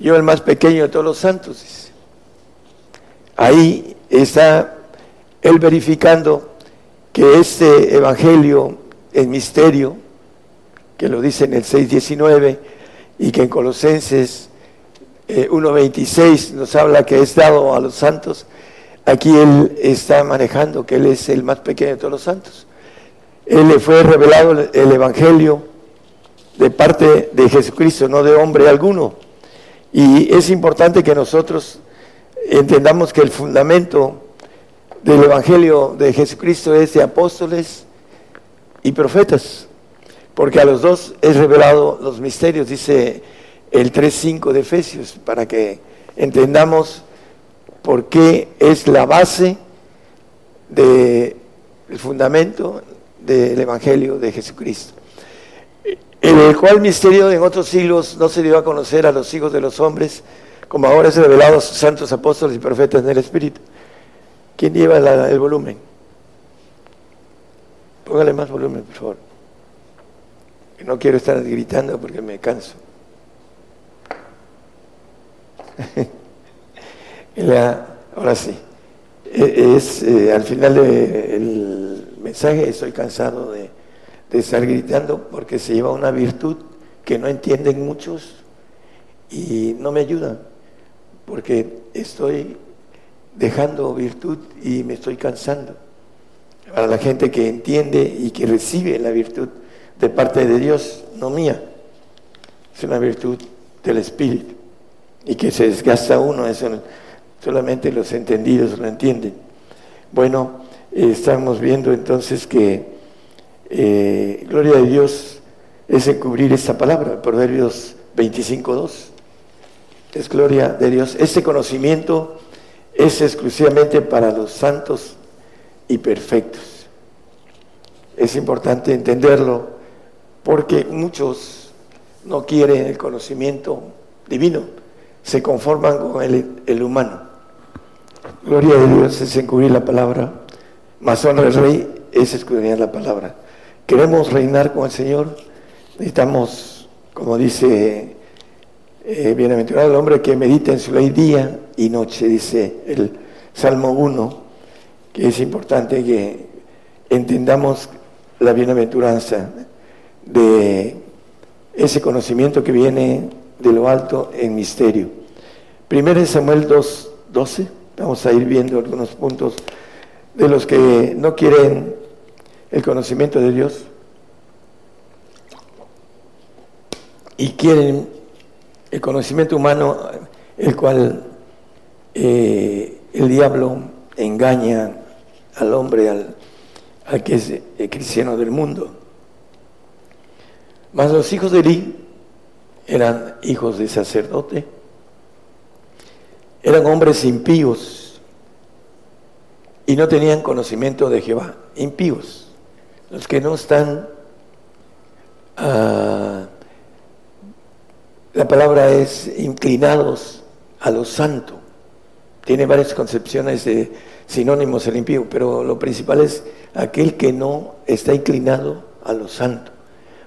yo el más pequeño de todos los santos. Ahí está él verificando que este Evangelio el misterio, que lo dice en el 6.19 y que en Colosenses 1.26 eh, nos habla que es dado a los santos, aquí él está manejando que él es el más pequeño de todos los santos. Él le fue revelado el Evangelio de parte de Jesucristo, no de hombre alguno. Y es importante que nosotros entendamos que el fundamento del Evangelio de Jesucristo es de apóstoles, y profetas, porque a los dos es revelado los misterios, dice el 3.5 de Efesios, para que entendamos por qué es la base del fundamento del Evangelio de Jesucristo. En el cual misterio en otros siglos no se dio a conocer a los hijos de los hombres, como ahora es revelado a sus santos apóstoles y profetas en el Espíritu. ¿Quién lleva el volumen? Póngale más volumen, por favor. No quiero estar gritando porque me canso. *laughs* ahora sí. E, es eh, al final del mensaje estoy cansado de, de estar gritando porque se lleva una virtud que no entienden muchos y no me ayudan porque estoy dejando virtud y me estoy cansando. Para la gente que entiende y que recibe la virtud de parte de Dios, no mía, es una virtud del Espíritu y que se desgasta uno, eso solamente los entendidos lo entienden. Bueno, estamos viendo entonces que eh, gloria de Dios es encubrir esta palabra, Proverbios 25.2. Es gloria de Dios. Este conocimiento es exclusivamente para los santos y perfectos. Es importante entenderlo porque muchos no quieren el conocimiento divino, se conforman con el, humano. Gloria a Dios es encubrir la palabra, más honra al rey es escudriñar la palabra. Queremos reinar con el Señor, necesitamos, como dice eh, bienaventurado el hombre que medita en su ley día y noche, dice el Salmo 1, que es importante que entendamos la bienaventuranza de ese conocimiento que viene de lo alto en misterio. Primero Samuel 2, 12, vamos a ir viendo algunos puntos de los que no quieren el conocimiento de Dios y quieren el conocimiento humano, el cual eh, el diablo engaña al hombre, al, que es el cristiano del mundo. Mas los hijos de eran hijos de sacerdote, eran hombres impíos y no tenían conocimiento de Jehová, impíos, los que no están, ah, la palabra es inclinados a lo santo. Tiene varias concepciones de sinónimos el impío, pero lo principal es aquel que no está inclinado a lo santo.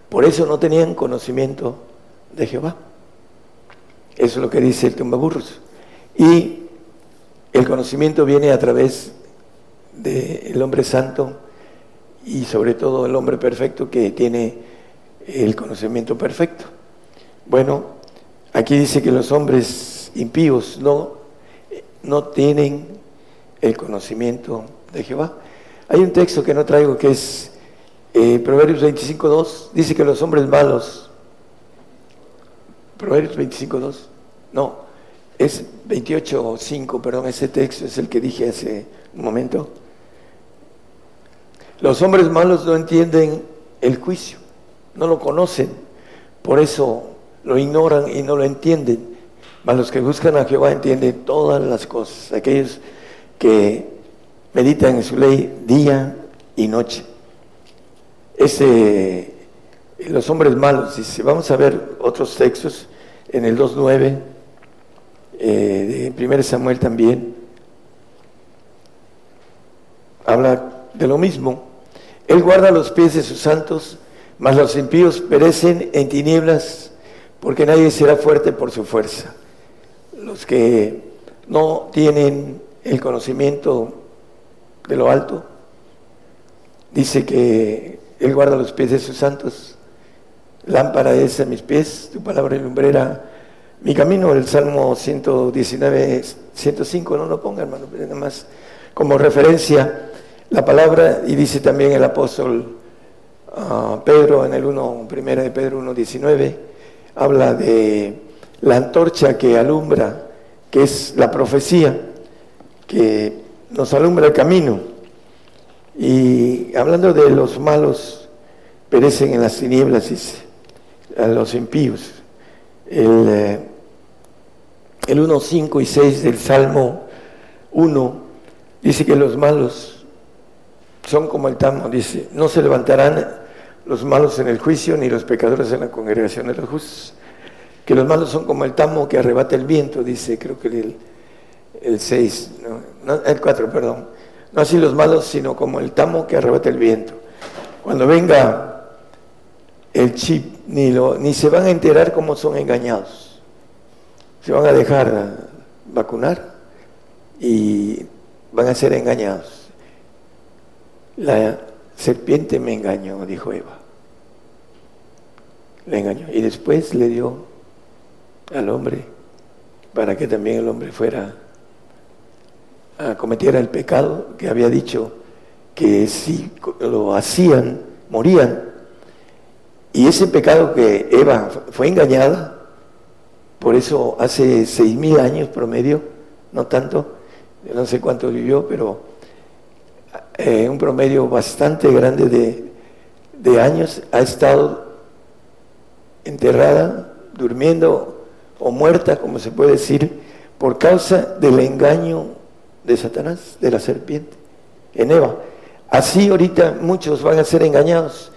Por eso no tenían conocimiento de Jehová. Eso es lo que dice el tumbaburros. Y el conocimiento viene a través del hombre santo y sobre todo el hombre perfecto que tiene el conocimiento perfecto. Bueno, aquí dice que los hombres impíos no no tienen el conocimiento de Jehová. Hay un texto que no traigo que es eh, Proverbios 25.2, dice que los hombres malos, Proverbios 25.2, no, es 28.5, perdón, ese texto es el que dije hace un momento. Los hombres malos no entienden el juicio, no lo conocen, por eso lo ignoran y no lo entienden. Mas los que buscan a Jehová entienden todas las cosas, aquellos que meditan en su ley día y noche. Ese, los hombres malos, dice, vamos a ver otros textos en el 2.9 eh, de 1 Samuel también, habla de lo mismo. Él guarda los pies de sus santos, mas los impíos perecen en tinieblas, porque nadie será fuerte por su fuerza los que no tienen el conocimiento de lo alto, dice que Él guarda los pies de sus santos, lámpara es a mis pies, tu palabra y lumbrera, mi camino, el Salmo 119, 105, no lo ponga hermano, nada más como referencia la palabra, y dice también el apóstol ah, Pedro en el 1, primera de Pedro 1.19, habla de la antorcha que alumbra, que es la profecía, que nos alumbra el camino. Y hablando de los malos, perecen en las tinieblas, dice, a los impíos. El, eh, el 1, 5 y 6 del Salmo 1 dice que los malos son como el tamo, dice, no se levantarán los malos en el juicio ni los pecadores en la congregación de los justos que los malos son como el tamo que arrebata el viento, dice creo que el, el 6, no, el 4, perdón. No así los malos, sino como el tamo que arrebata el viento. Cuando venga el chip, ni, lo, ni se van a enterar cómo son engañados. se van a dejar vacunar y van a ser engañados. La serpiente me engañó, dijo Eva. Le engañó. Y después le dio al hombre para que también el hombre fuera a cometiera el pecado que había dicho que si lo hacían, morían. Y ese pecado que Eva fue engañada, por eso hace seis mil años promedio, no tanto, no sé cuánto vivió, pero eh, un promedio bastante grande de, de años ha estado enterrada, durmiendo o muerta, como se puede decir, por causa del engaño de Satanás, de la serpiente, en Eva. Así ahorita muchos van a ser engañados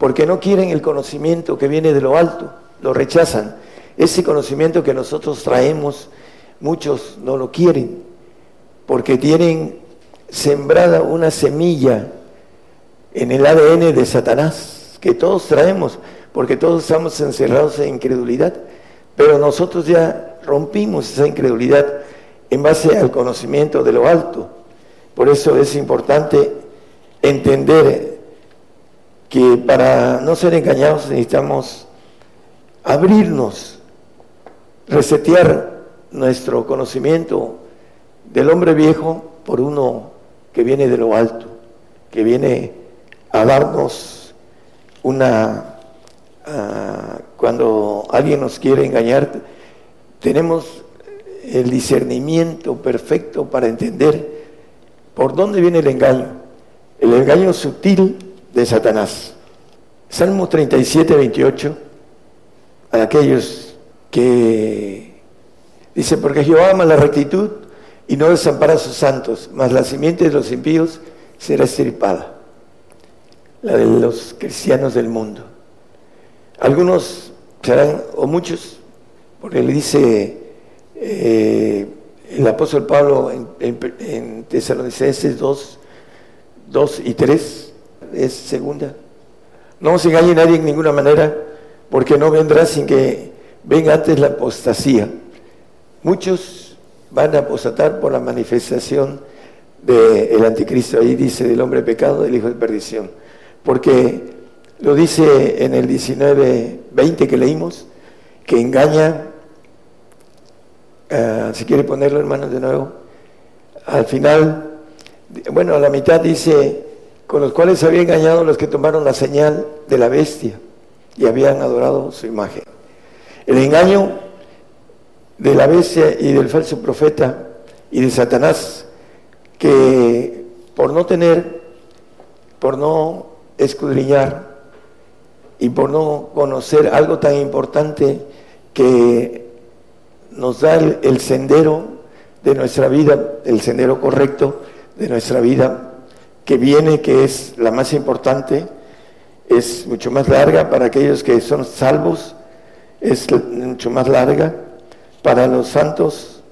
porque no quieren el conocimiento que viene de lo alto, lo rechazan. Ese conocimiento que nosotros traemos, muchos no lo quieren porque tienen sembrada una semilla en el ADN de Satanás, que todos traemos, porque todos estamos encerrados en incredulidad, pero nosotros ya rompimos esa incredulidad en base al conocimiento de lo alto. Por eso es importante entender que para no ser engañados necesitamos abrirnos, resetear nuestro conocimiento del hombre viejo por uno que viene de lo alto, que viene a darnos una... cuando alguien nos quiere engañar, tenemos el discernimiento perfecto para entender por dónde viene el engaño, el engaño sutil de Satanás. Salmo 37, 28, a aquellos que dice, porque Jehová ama la rectitud y no desampara a sus santos, mas la simiente de los impíos será estirpada, la de los cristianos del mundo. Algunos serán, o muchos, porque le dice eh, el apóstol Pablo en, en, Tesalonicenses 2, 2 y 3 es segunda. No se engañe nadie en ninguna manera, porque no vendrá sin que venga antes la apostasía. Muchos van a apostatar por la manifestación del anticristo. Ahí dice del hombre pecado, del hijo de perdición. Porque lo dice en el 19, 20 que leímos, que engaña eh, si quiere ponerlo hermanos de nuevo, al final, bueno, a la mitad dice, con los cuales había engañado los que tomaron la señal de la bestia y habían adorado su imagen. El engaño de la bestia y del falso profeta y de Satanás, que por no tener, por no escudriñar y por no conocer algo tan importante que nos da el, sendero de nuestra vida, el sendero correcto de nuestra vida, que viene, que es la más importante, es mucho más larga. Para aquellos que son salvos, es mucho más larga. Para los santos,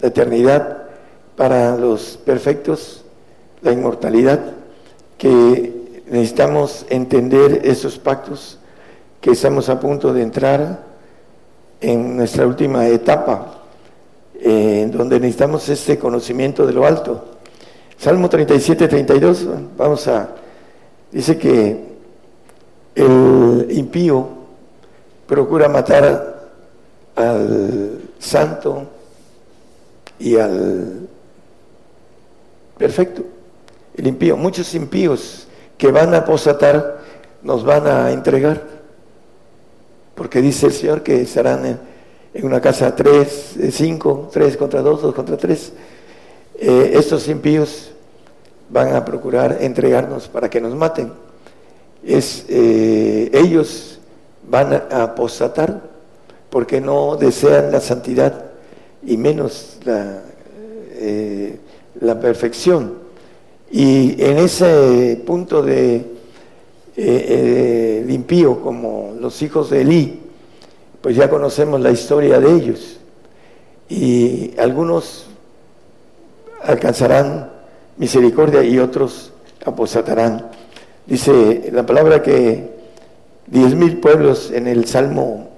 la eternidad, para los perfectos, la inmortalidad, que necesitamos entender esos pactos que estamos a punto de entrar en nuestra última etapa, eh, en donde necesitamos este conocimiento de lo alto. Salmo 37, 32, vamos a, dice que el impío procura matar al santo y al perfecto. El impío, muchos impíos que van a apostatar nos van a entregar porque dice el Señor que estarán en, una casa tres, cinco, tres contra dos, dos contra tres. Eh, estos impíos van a procurar entregarnos para que nos maten. Es, eh, ellos van a apostatar porque no desean la santidad y menos la, eh, la perfección. Y en ese punto de eh, impío como los hijos de Elí, pues ya conocemos la historia de ellos. Y algunos alcanzarán misericordia y otros apostatarán. Dice la palabra que diez mil pueblos en el Salmo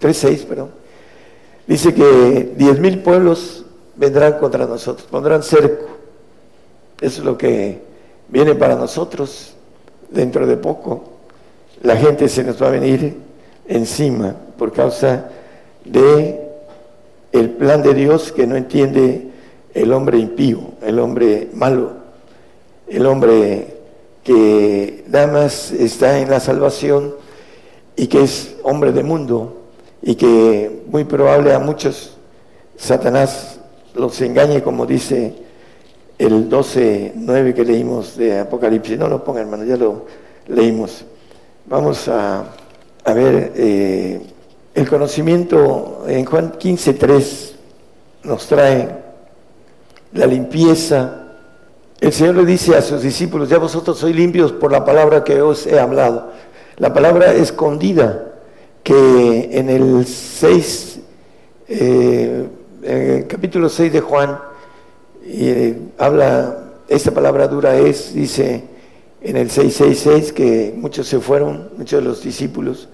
3.6, perdón, Dice que diez mil pueblos vendrán contra nosotros, pondrán cerco. Es lo que viene para nosotros dentro de poco. La gente se nos va a venir encima por causa de el plan de Dios que no entiende el hombre impío, el hombre malo, el hombre que nada más está en la salvación y que es hombre de mundo y que muy probable a muchos Satanás los engañe como dice el 12.9 que leímos de Apocalipsis. No lo pongan, hermano, ya lo leímos. Vamos a, ver eh, el conocimiento en Juan 15.3 nos trae la limpieza. El Señor le dice a sus discípulos, ya vosotros sois limpios por la palabra que os he hablado. La palabra escondida que en el 6, eh, en el capítulo 6 de Juan, eh, habla, esta palabra dura es, dice en el 666 que muchos se fueron, muchos de los discípulos,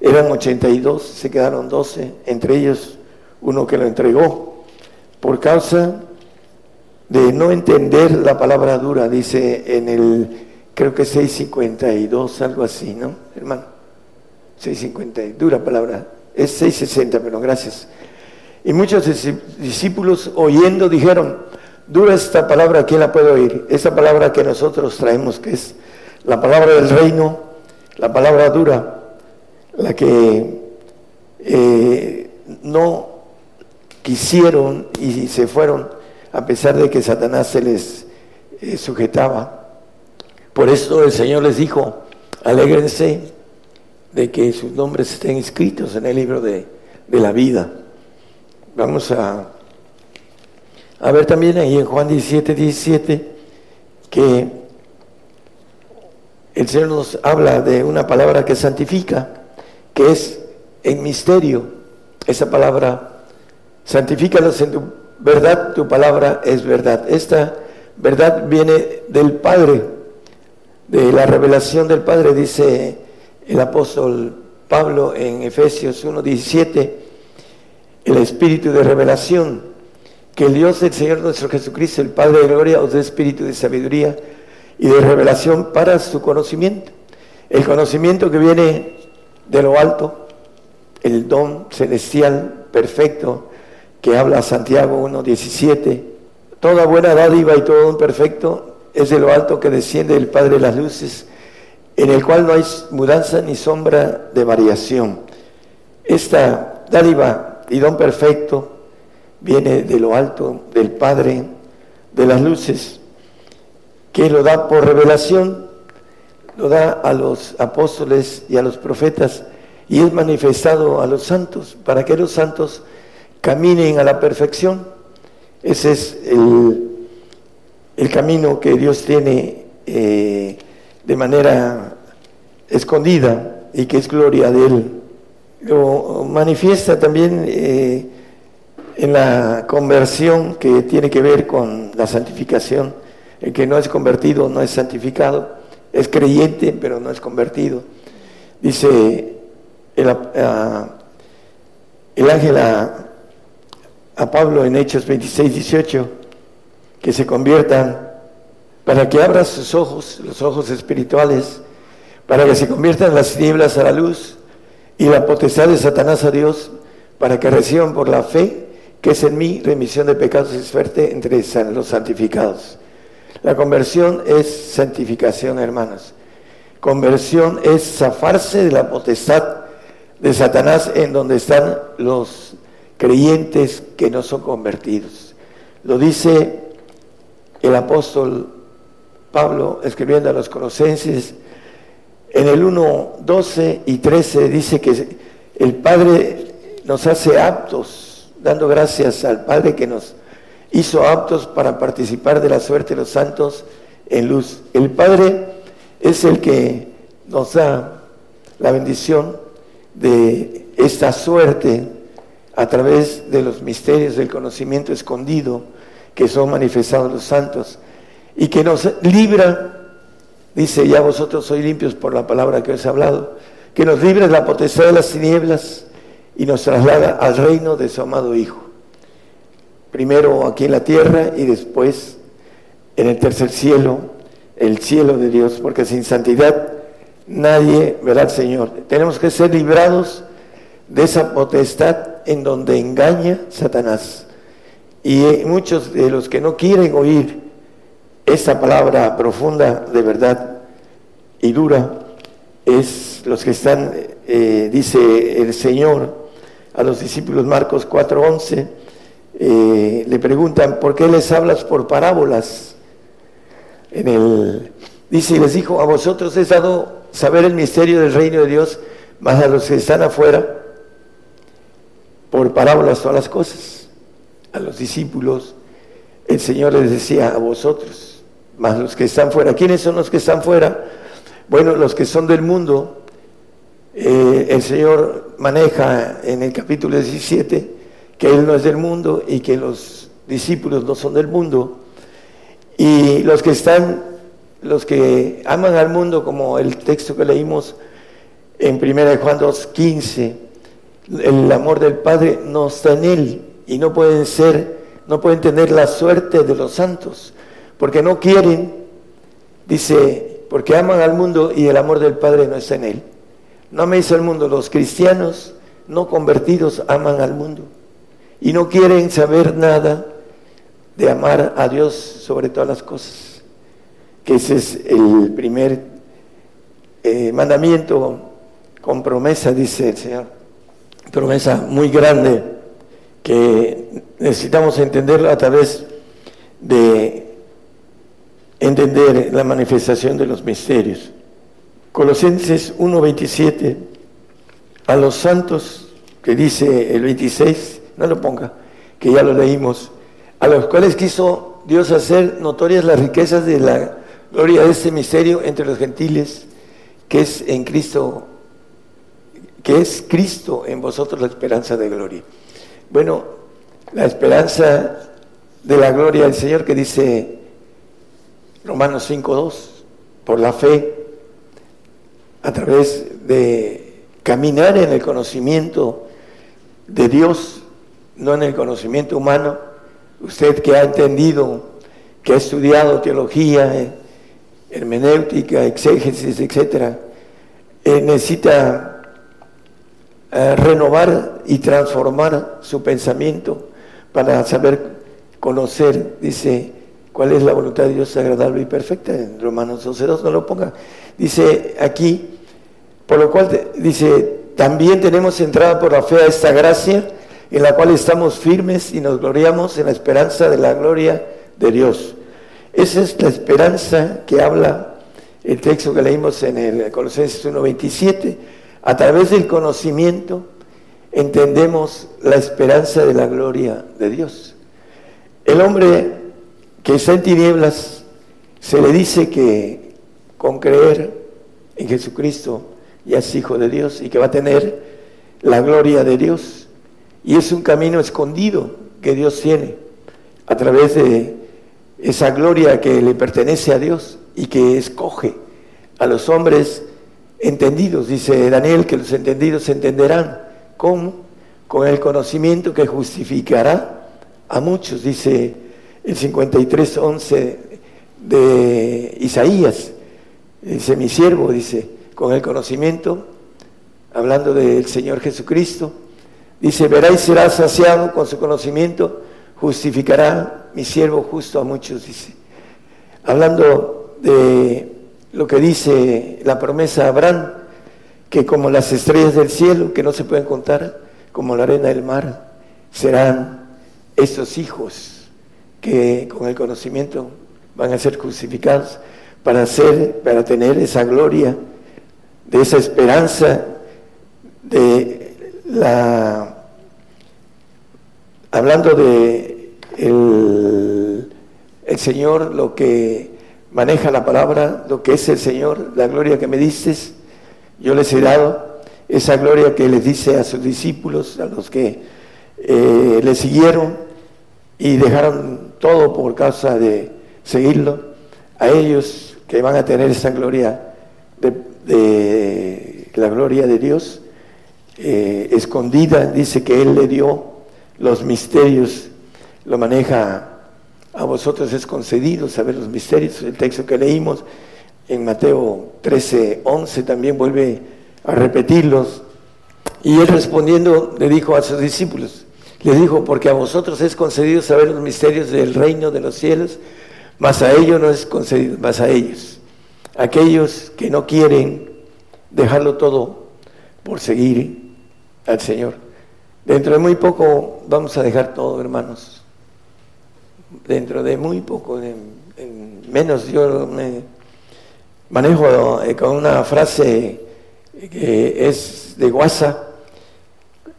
eran 82, se quedaron 12, entre ellos uno que lo entregó, por causa de no entender la palabra dura, dice en el, creo que 652, algo así, ¿no, hermano? 650, dura palabra, es 660, pero gracias. Y muchos discípulos oyendo dijeron, dura esta palabra, ¿quién la puede oír? Esta palabra que nosotros traemos, que es la palabra del reino, la palabra dura, la que eh, no quisieron y se fueron a pesar de que Satanás se les eh, sujetaba. Por eso el Señor les dijo, alégrense de que sus nombres estén inscritos en el libro de, de la vida. Vamos a, a ver también ahí en Juan 17, 17, que el Señor nos habla de una palabra que santifica que es en misterio. Esa palabra, santifícalos en tu verdad, tu palabra es verdad. Esta verdad viene del Padre, de la revelación del Padre, dice el apóstol Pablo en Efesios 1.17, el espíritu de revelación, que el Dios del Señor nuestro Jesucristo, el Padre de gloria, os dé espíritu de sabiduría y de revelación para su conocimiento. El conocimiento que viene de lo alto, el don celestial perfecto que habla Santiago 1.17. Toda buena dádiva y todo don perfecto es de lo alto que desciende el Padre de las luces, en el cual no hay mudanza ni sombra de variación. Esta dádiva y don perfecto viene de lo alto del Padre de las luces, que lo da por revelación lo da a los apóstoles y a los profetas y es manifestado a los santos para que los santos caminen a la perfección. Ese es el, camino que Dios tiene eh, de manera escondida y que es gloria de Él. Lo manifiesta también eh, en la conversión que tiene que ver con la santificación. El que no es convertido no es santificado es creyente, pero no es convertido. Dice el, el ángel Pablo en Hechos 26, 18, que se conviertan para que abra sus ojos, los ojos espirituales, para que se conviertan las tinieblas a la luz y la potestad de Satanás a Dios, para que reciban por la fe que es en mí remisión de pecados y suerte entre los santificados. La conversión es santificación, hermanos. Conversión es zafarse de la potestad de Satanás en donde están los creyentes que no son convertidos. Lo dice el apóstol Pablo escribiendo a los colosenses en el 1, 12 y 13 dice que el Padre nos hace aptos, dando gracias al Padre que nos hizo aptos para participar de la suerte de los santos en luz. El Padre es el que nos da la bendición de esta suerte a través de los misterios del conocimiento escondido que son manifestados los santos y que nos libra, dice, ya vosotros sois limpios por la palabra que os he hablado, que nos libra de la potestad de las tinieblas y nos traslada al reino de su amado Hijo. Primero aquí en la tierra y después en el tercer cielo, el cielo de Dios, porque sin santidad nadie verá al Señor. Tenemos que ser librados de esa potestad en donde engaña Satanás. Y muchos de los que no quieren oír esa palabra profunda de verdad y dura, es los que están, eh, dice el Señor a los discípulos Marcos 4:11, eh, le preguntan, ¿por qué les hablas por parábolas? En el, dice, y les dijo, a vosotros he dado saber el misterio del reino de Dios, más a los que están afuera, por parábolas todas las cosas. A los discípulos, el Señor les decía, a vosotros, más los que están fuera. ¿Quiénes son los que están fuera? Bueno, los que son del mundo, eh, el Señor maneja en el capítulo 17 que Él no es del mundo y que los discípulos no son del mundo. Y los que están, los que aman al mundo, como el texto que leímos en 1 Juan 2, 15, el amor del Padre no está en Él y no pueden ser, no pueden tener la suerte de los santos, porque no quieren, dice, porque aman al mundo y el amor del Padre no está en Él. No améis al mundo, los cristianos no convertidos aman al mundo y no quieren saber nada de amar a Dios sobre todas las cosas, que ese es el primer eh, mandamiento con promesa, dice el Señor, promesa muy grande que necesitamos entenderlo a través de entender la manifestación de los misterios. Colosenses 1.27, a los santos, que dice el 26, no lo ponga, que ya lo leímos, a los cuales quiso Dios hacer notorias las riquezas de la gloria de este misterio entre los gentiles, que es en Cristo, que es Cristo en vosotros la esperanza de gloria. Bueno, la esperanza de la gloria del Señor que dice Romanos 5.2, por la fe a través de caminar en el conocimiento de Dios, no en el conocimiento humano. Usted que ha entendido, que ha estudiado teología, hermenéutica, exégesis, etcétera, eh, necesita eh, renovar y transformar su pensamiento para saber conocer, dice, cuál es la voluntad de Dios agradable y perfecta. En Romanos 12.2 no lo ponga. Dice aquí, por lo cual dice, también tenemos entrada por la fe a esta gracia en la cual estamos firmes y nos gloriamos en la esperanza de la gloria de Dios. Esa es la esperanza que habla el texto que leímos en el Colosenses 1.27. A través del conocimiento entendemos la esperanza de la gloria de Dios. El hombre que está en tinieblas se le dice que con creer en Jesucristo ya es hijo de Dios y que va a tener la gloria de Dios. Y es un camino escondido que Dios tiene a través de esa gloria que le pertenece a Dios y que escoge a los hombres entendidos. Dice Daniel que los entendidos entenderán. ¿Cómo? Con el conocimiento que justificará a muchos, dice el 53.11 de Isaías. Dice mi siervo, dice, con el conocimiento, hablando del Señor Jesucristo. Dice, verá y será saciado con su conocimiento, justificará mi siervo justo a muchos, dice. Hablando de lo que dice la promesa a Abraham, que como las estrellas del cielo, que no se pueden contar, como la arena del mar, serán estos hijos que con el conocimiento van a ser justificados para ser, para tener esa gloria de esa esperanza, de la hablando de el, el, Señor, lo que maneja la palabra, lo que es el Señor, la gloria que me dices, yo les he dado esa gloria que les dice a sus discípulos, a los que eh, le siguieron y dejaron todo por causa de seguirlo, a ellos que van a tener esa gloria de, la gloria de Dios, eh, escondida, dice que Él le dio los misterios, lo maneja a vosotros es concedido saber los misterios, el texto que leímos en Mateo 13, 11 también vuelve a repetirlos. Y él respondiendo le dijo a sus discípulos, le dijo, porque a vosotros es concedido saber los misterios del reino de los cielos, mas a ellos no es concedido, más a ellos. Aquellos que no quieren dejarlo todo por seguir al Señor. Dentro de muy poco vamos a dejar todo, hermanos. Dentro de muy poco, en menos yo me manejo eh, con una frase que es de guasa,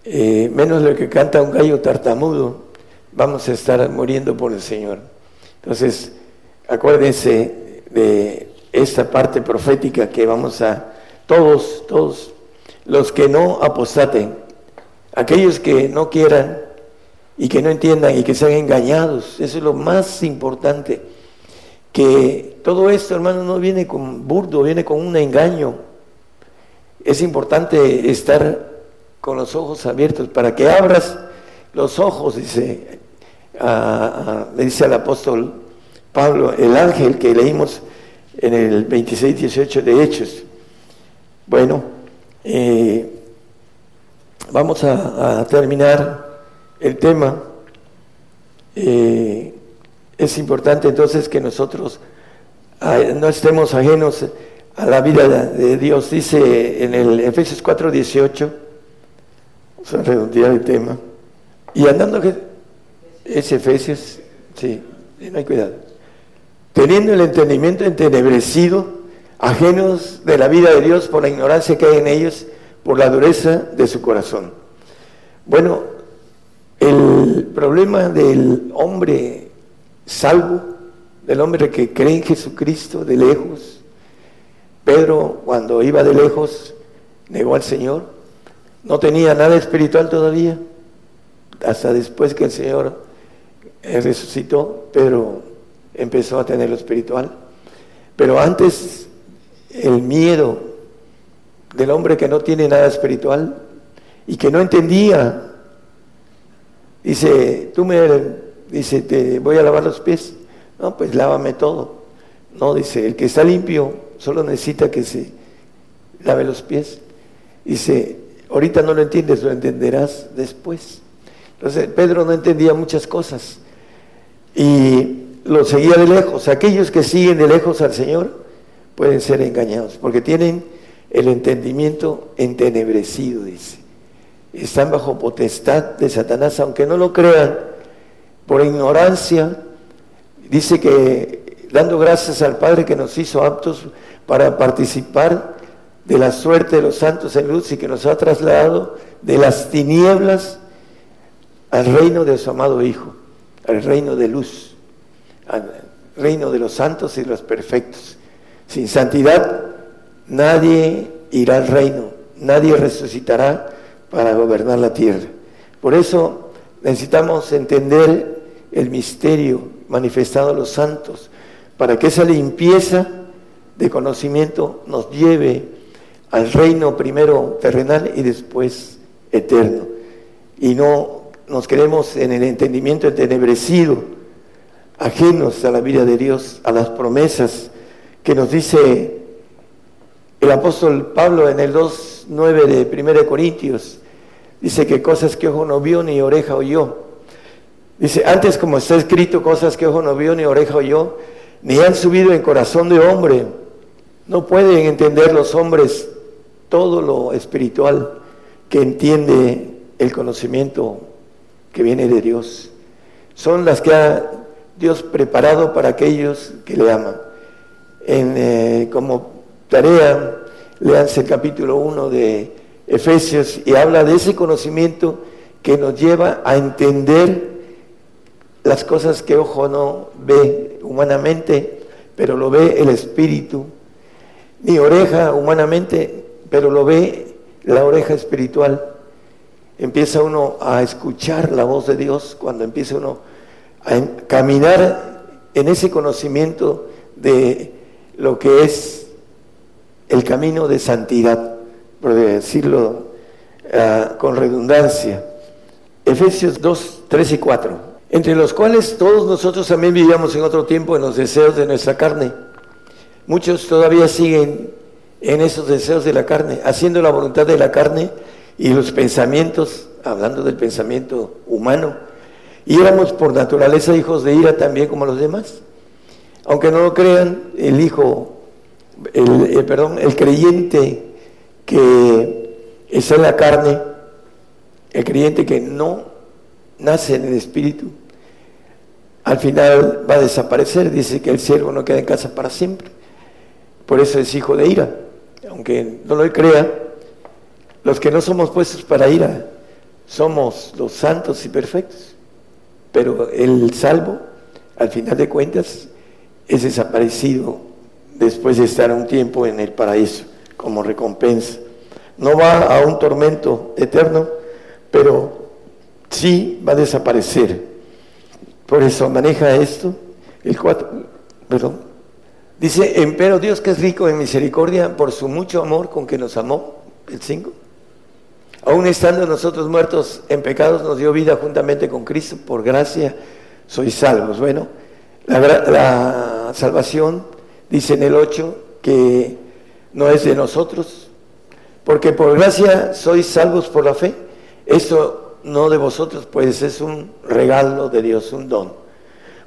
eh, menos lo que canta un gallo tartamudo, vamos a estar muriendo por el Señor. Entonces, acuérdense de esta parte profética que vamos a, todos, todos, los que no apostaten, aquellos que no quieran y que no entiendan y que sean engañados, eso es lo más importante, que todo esto, hermano, no viene con burdo, viene con un engaño. Es importante estar con los ojos abiertos para que abras los ojos, dice, dice al apóstol Pablo, el ángel que leímos en el 26-18 de Hechos. Bueno, eh, vamos a, terminar el tema. Eh, es importante entonces que nosotros ah, no estemos ajenos a la vida de Dios. Dice en el Efesios 4:18, vamos a redondear el tema, y andando es Efesios, sí, no hay cuidado, teniendo el entendimiento entenebrecido, ajenos de la vida de Dios por la ignorancia que hay en ellos, por la dureza de su corazón. Bueno, el problema del hombre salvo, del hombre que cree en Jesucristo de lejos. Pedro, cuando iba de lejos, negó al Señor. No tenía nada espiritual todavía. Hasta después que el Señor resucitó, Pedro empezó a tener lo espiritual. Pero antes, el miedo del hombre que no tiene nada espiritual y que no entendía, dice, tú me dice, te voy a lavar los pies. No, pues lávame todo. No, dice, el que está limpio solo necesita que se lave los pies. Dice, ahorita no lo entiendes, lo entenderás después. Entonces, Pedro no entendía muchas cosas y lo seguía de lejos. Aquellos que siguen de lejos al Señor pueden ser engañados porque tienen el entendimiento entenebrecido, dice. Están bajo potestad de Satanás, aunque no lo crean por ignorancia, dice que dando gracias al Padre que nos hizo aptos para participar de la suerte de los santos en luz y que nos ha trasladado de las tinieblas al reino de su amado Hijo, al reino de luz, al reino de los santos y los perfectos. Sin santidad nadie irá al reino, nadie resucitará para gobernar la tierra. Por eso necesitamos entender el misterio manifestado a los santos, para que esa limpieza de conocimiento nos lleve al reino primero terrenal y después eterno. Y no nos quedemos en el entendimiento entenebrecido, ajenos a la vida de Dios, a las promesas que nos dice el apóstol Pablo en el 2.9 de 1 Corintios. Dice que cosas que ojo no vio ni oreja oyó Dice, antes como está escrito, cosas que ojo no vio, ni oreja oyó, ni han subido en corazón de hombre. No pueden entender los hombres todo lo espiritual que entiende el conocimiento que viene de Dios. Son las que ha Dios preparado para aquellos que le aman. En, eh, como tarea, leanse el capítulo 1 de Efesios y habla de ese conocimiento que nos lleva a entender las cosas que ojo no ve humanamente, pero lo ve el espíritu, ni oreja humanamente, pero lo ve la oreja espiritual. Empieza uno a escuchar la voz de Dios cuando empieza uno a caminar en ese conocimiento de lo que es el camino de santidad, por decirlo ah, con redundancia. Efesios 2, 3 y 4, entre los cuales todos nosotros también vivíamos en otro tiempo en los deseos de nuestra carne. Muchos todavía siguen en esos deseos de la carne, haciendo la voluntad de la carne y los pensamientos, hablando del pensamiento humano, y éramos por naturaleza hijos de ira también como los demás. Aunque no lo crean, el hijo, el, perdón, el creyente que está en la carne, el creyente que no nace en el espíritu, al final va a desaparecer. Dice que el siervo no queda en casa para siempre. Por eso es hijo de ira. Aunque no lo crea, los que no somos puestos para ira somos los santos y perfectos. Pero el salvo, al final de cuentas, es desaparecido después de estar un tiempo en el paraíso como recompensa. No va a un tormento eterno, pero sí va a desaparecer. Por eso maneja esto, el 4, perdón. Dice, empero Dios que es rico en misericordia por su mucho amor con que nos amó, el 5 Aún estando nosotros muertos en pecados, nos dio vida juntamente con Cristo. Por gracia sois salvos. Bueno, la, salvación, dice en el 8, que no es de nosotros, porque por gracia sois salvos por la fe. Esto no de vosotros, pues es un regalo de Dios, un don.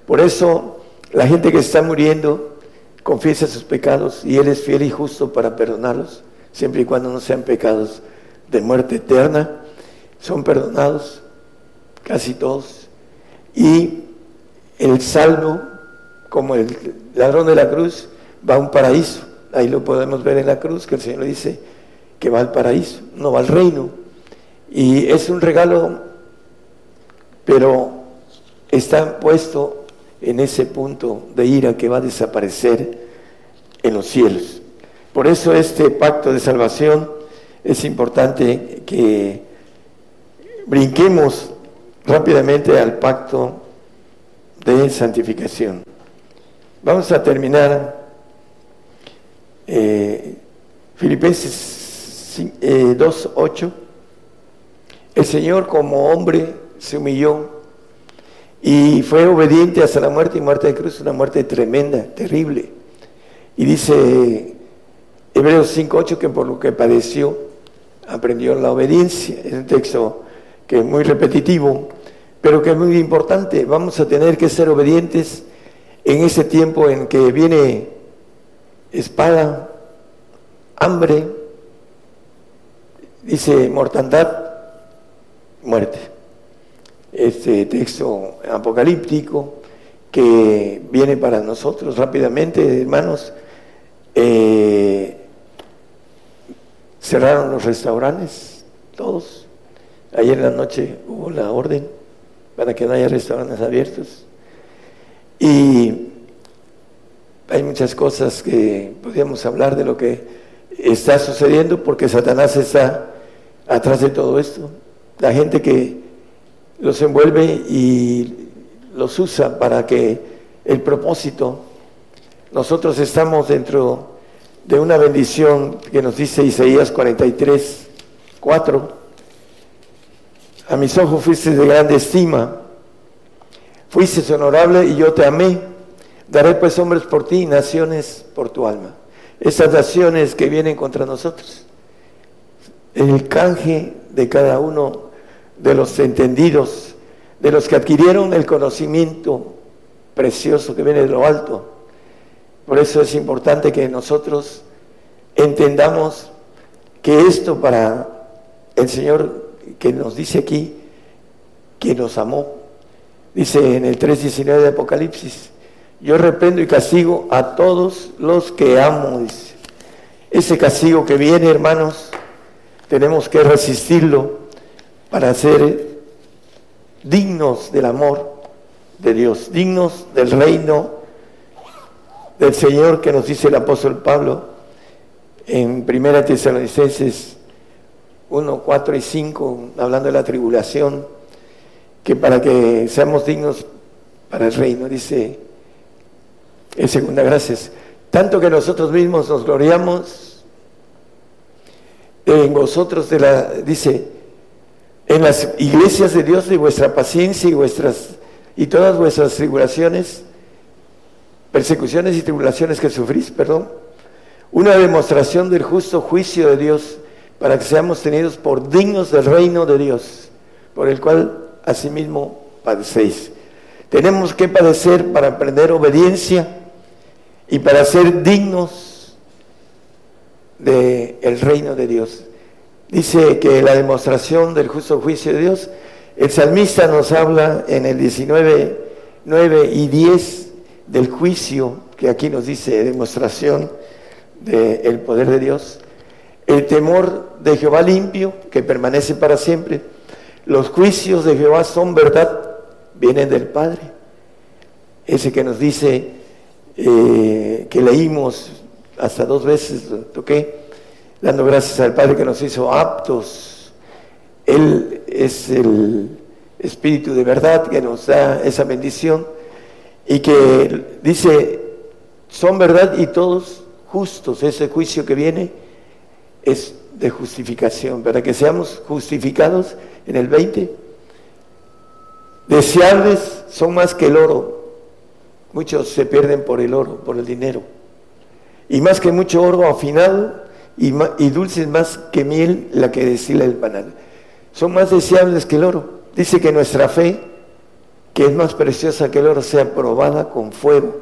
Por eso la gente que está muriendo confiesa sus pecados y Él es fiel y justo para perdonarlos, siempre y cuando no sean pecados de muerte eterna, son perdonados casi todos. Y el salvo, como el ladrón de la cruz, va a un paraíso. Ahí lo podemos ver en la cruz, que el Señor dice que va al paraíso, no va al reino. Y es un regalo, pero está puesto en ese punto de ira que va a desaparecer en los cielos. Por eso este pacto de salvación es importante que brinquemos rápidamente al pacto de santificación. Vamos a terminar eh, Filipenses 2.8. Eh, El Señor como hombre se humilló y fue obediente hasta la muerte y muerte de cruz, una muerte tremenda, terrible. Y dice Hebreos 5.8 que por lo que padeció, aprendió la obediencia. Es un texto que es muy repetitivo, pero que es muy importante. Vamos a tener que ser obedientes en ese tiempo en que viene espada, hambre, dice mortandad, muerte. Este texto apocalíptico que viene para nosotros rápidamente, hermanos. Eh, Cerraron los restaurantes, todos. Ayer en la noche hubo la orden para que no haya restaurantes abiertos. Y hay muchas cosas que podríamos hablar de lo que está sucediendo porque Satanás está atrás de todo esto. La gente que los envuelve y los usa para que el propósito, nosotros estamos dentro de una bendición que nos dice Isaías 43, 4. A mis ojos fuiste de grande estima, fuiste honorable y yo te amé. Daré pues hombres por ti y naciones por tu alma. Esas naciones que vienen contra nosotros. El canje de cada uno de los entendidos, de los que adquirieron el conocimiento precioso que viene de lo alto por eso es importante que nosotros entendamos que esto para el Señor que nos dice aquí, que nos amó, dice en el 3.19 de Apocalipsis, yo reprendo y castigo a todos los que amo. Ese castigo que viene, hermanos, tenemos que resistirlo para ser dignos del amor de Dios, dignos del reino del Señor que nos dice el apóstol Pablo en Primera Tesalonicenses 1, 4 y 5, hablando de la tribulación, que para que seamos dignos para el reino, dice en segunda gracias, tanto que nosotros mismos nos gloriamos en vosotros de la, dice, en las iglesias de Dios de vuestra paciencia y vuestras y todas vuestras tribulaciones, persecuciones y tribulaciones que sufrís, perdón, una demostración del justo juicio de Dios para que seamos tenidos por dignos del reino de Dios, por el cual asimismo padecéis. Tenemos que padecer para aprender obediencia y para ser dignos del el reino de Dios. Dice que la demostración del justo juicio de Dios, el salmista nos habla en el 19, 9 y 10 del juicio, que aquí nos dice demostración del poder de Dios, el temor de Jehová limpio, que permanece para siempre, los juicios de Jehová son verdad, vienen del Padre. Ese que nos dice, eh, que leímos hasta dos veces, toqué, dando gracias al Padre que nos hizo aptos. Él es el Espíritu de verdad que nos da esa bendición y que dice, son verdad y todos justos. Ese juicio que viene es de justificación, para que seamos justificados en el 20. Deseables son más que el oro. Muchos se pierden por el oro, por el dinero. Y más que mucho oro afinado, y, y dulces más que miel la que destila el panal. Son más deseables que el oro. Dice que nuestra fe, que es más preciosa que el oro, sea probada con fuego,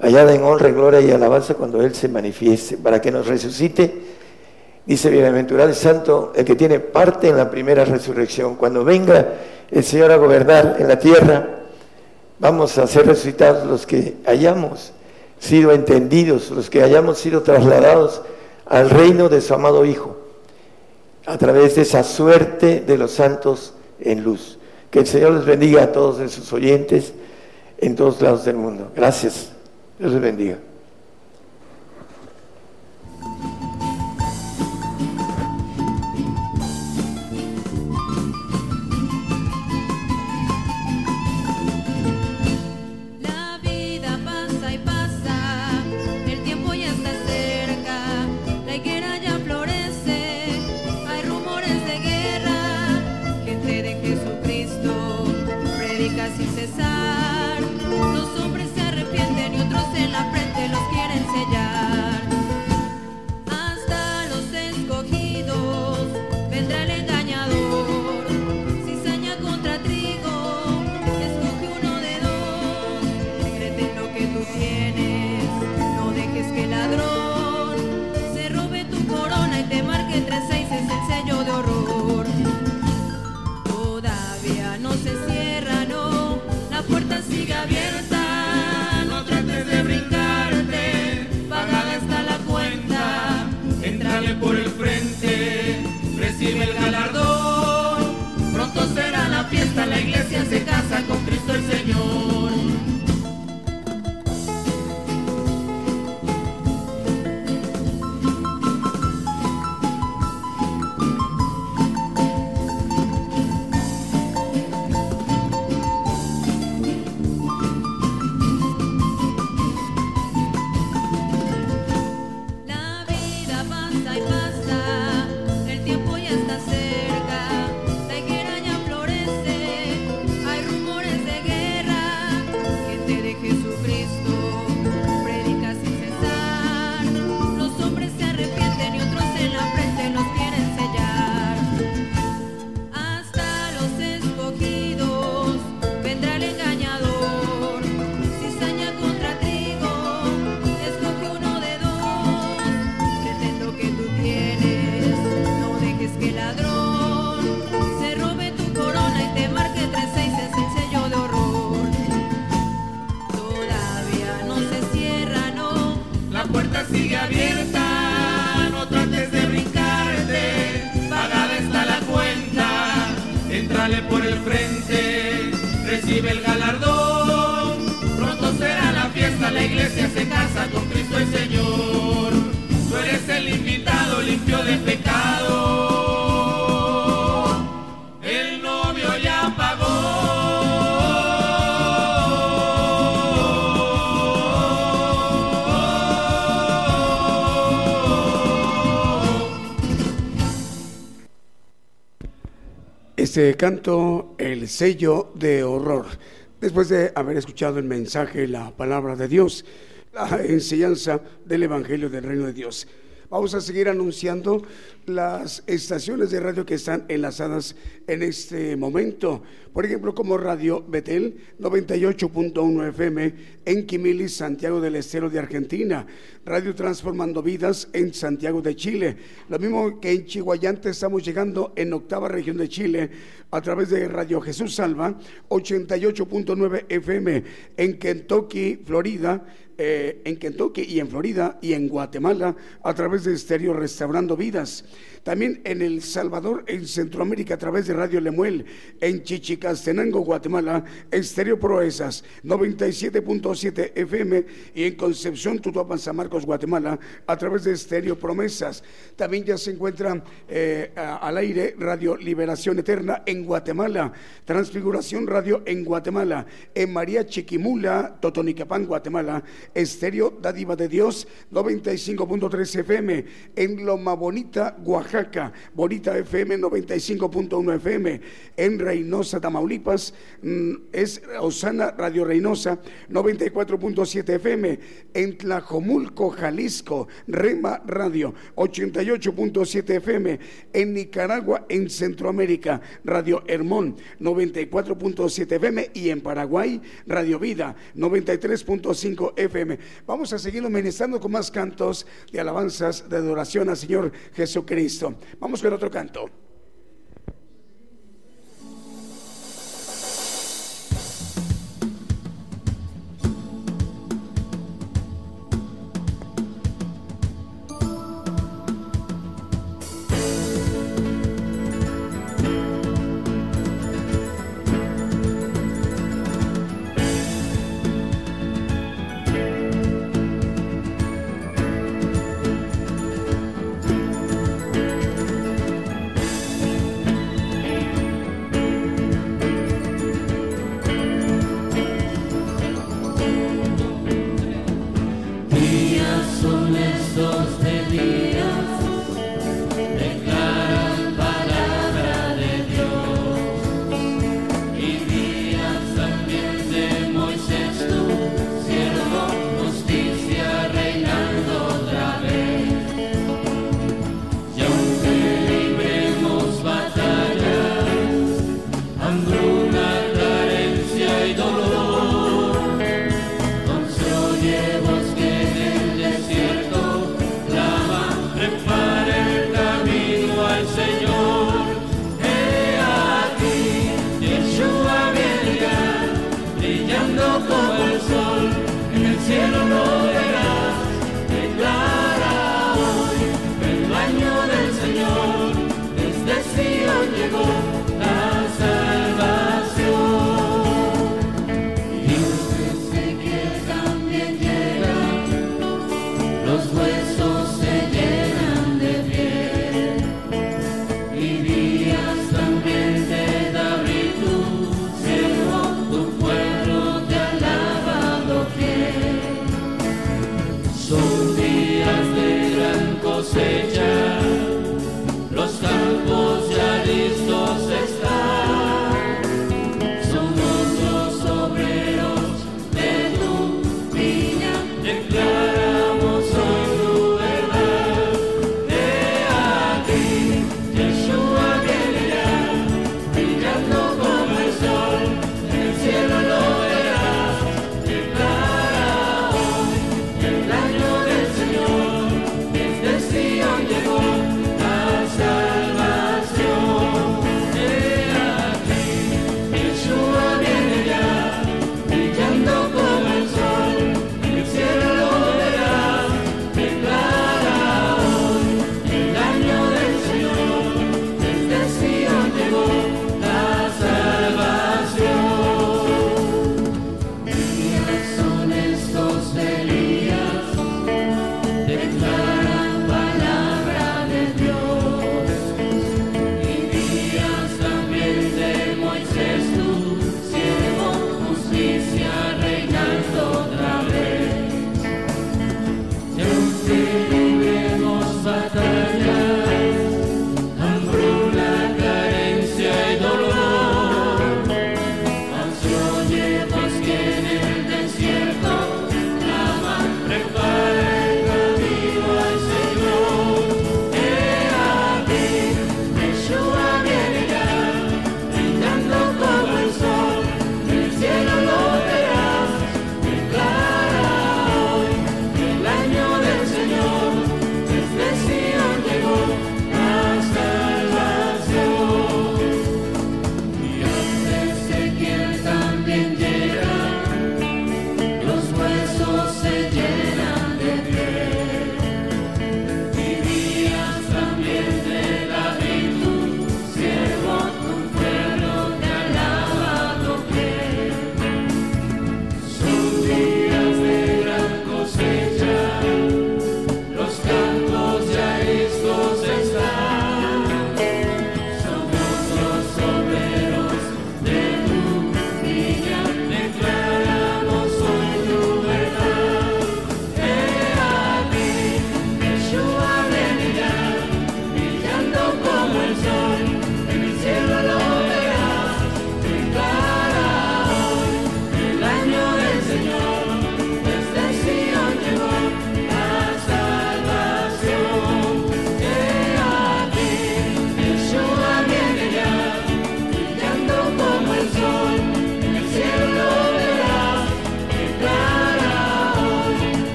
hallada en honra, gloria y alabanza cuando Él se manifieste, para que nos resucite. Dice, bienaventurado el santo, el que tiene parte en la primera resurrección. Cuando venga el Señor a gobernar en la tierra, vamos a ser resucitados los que hayamos sido entendidos, los que hayamos sido trasladados al reino de su amado Hijo, a través de esa suerte de los santos en luz. Que el Señor les bendiga a todos en sus oyentes en todos lados del mundo. Gracias. Dios les bendiga. Este canto, el sello de horror. Después de haber escuchado el mensaje, la palabra de Dios, la enseñanza del Evangelio del Reino de Dios. Vamos a seguir anunciando las estaciones de radio que están enlazadas en este momento. Por ejemplo, como Radio Betel 98.1 FM en Quimilis, Santiago del Estero de Argentina. Radio Transformando Vidas en Santiago de Chile. Lo mismo que en Chihuayante estamos llegando en octava región de Chile a través de Radio Jesús Salva 88.9 FM en Kentucky, Florida eh, en Kentucky y en Florida y en Guatemala a través de Estéreo Restaurando Vidas. También en El Salvador, en Centroamérica, a través de Radio Lemuel, en Chichicastenango, Guatemala, Estéreo Proezas, 97.7 FM, y en Concepción, Tutuapan, San Marcos, Guatemala, a través de Estéreo Promesas. También ya se encuentra eh, al aire Radio Liberación Eterna en Guatemala, Transfiguración Radio en Guatemala, en María Chiquimula, Totonicapán, Guatemala, Estéreo Dádiva de Dios, 95.3 FM, en Loma Bonita, Oaxaca Bonita FM 95.1 FM, en Reynosa, Tamaulipas, mm, es Osana Radio Reynosa 94.7 FM, en Tlajomulco, Jalisco, Rema Radio 88.7 FM, en Nicaragua, en Centroamérica, Radio Hermón 94.7 FM y en Paraguay, Radio Vida 93.5 FM. Vamos a seguir ministrando con más cantos de alabanzas de adoración al Señor Jesucristo. Vamos con otro canto.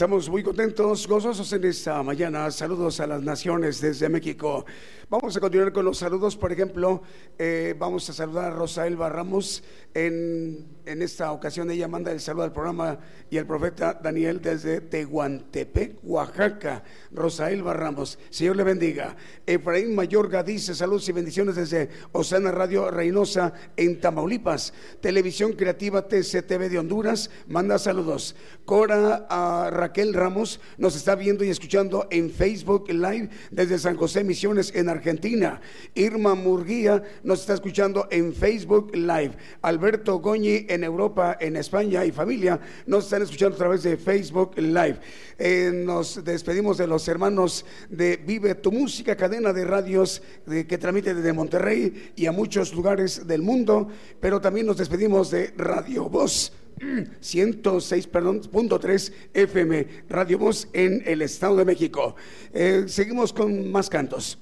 Estamos muy contentos, gozosos en esta mañana. Saludos a las naciones desde México. Vamos a continuar con los saludos. Por ejemplo, eh, vamos a saludar a Rosa Elba Ramos. En, en, esta ocasión ella manda el saludo al programa y al profeta Daniel desde Tehuantepec, Oaxaca. Rosa Elba Ramos. Señor le bendiga. Efraín Mayorga dice saludos y bendiciones desde Osana Radio Reynosa en Tamaulipas. Televisión Creativa TCTV de Honduras manda saludos. Cora a Raquel Ramos nos está viendo y escuchando en Facebook Live desde San José Misiones en. Argentina. Irma Murguía nos está escuchando en Facebook Live. Alberto Goñi en Europa, en España y familia nos están escuchando a través de Facebook Live. Eh, nos despedimos de los hermanos de Vive tu Música, cadena de radios que transmite desde Monterrey y a muchos lugares del mundo, pero también nos despedimos de Radio Voz. 106, perdón, punto 3 FM, Radio Voz en el Estado de México. Eh, seguimos con más cantos.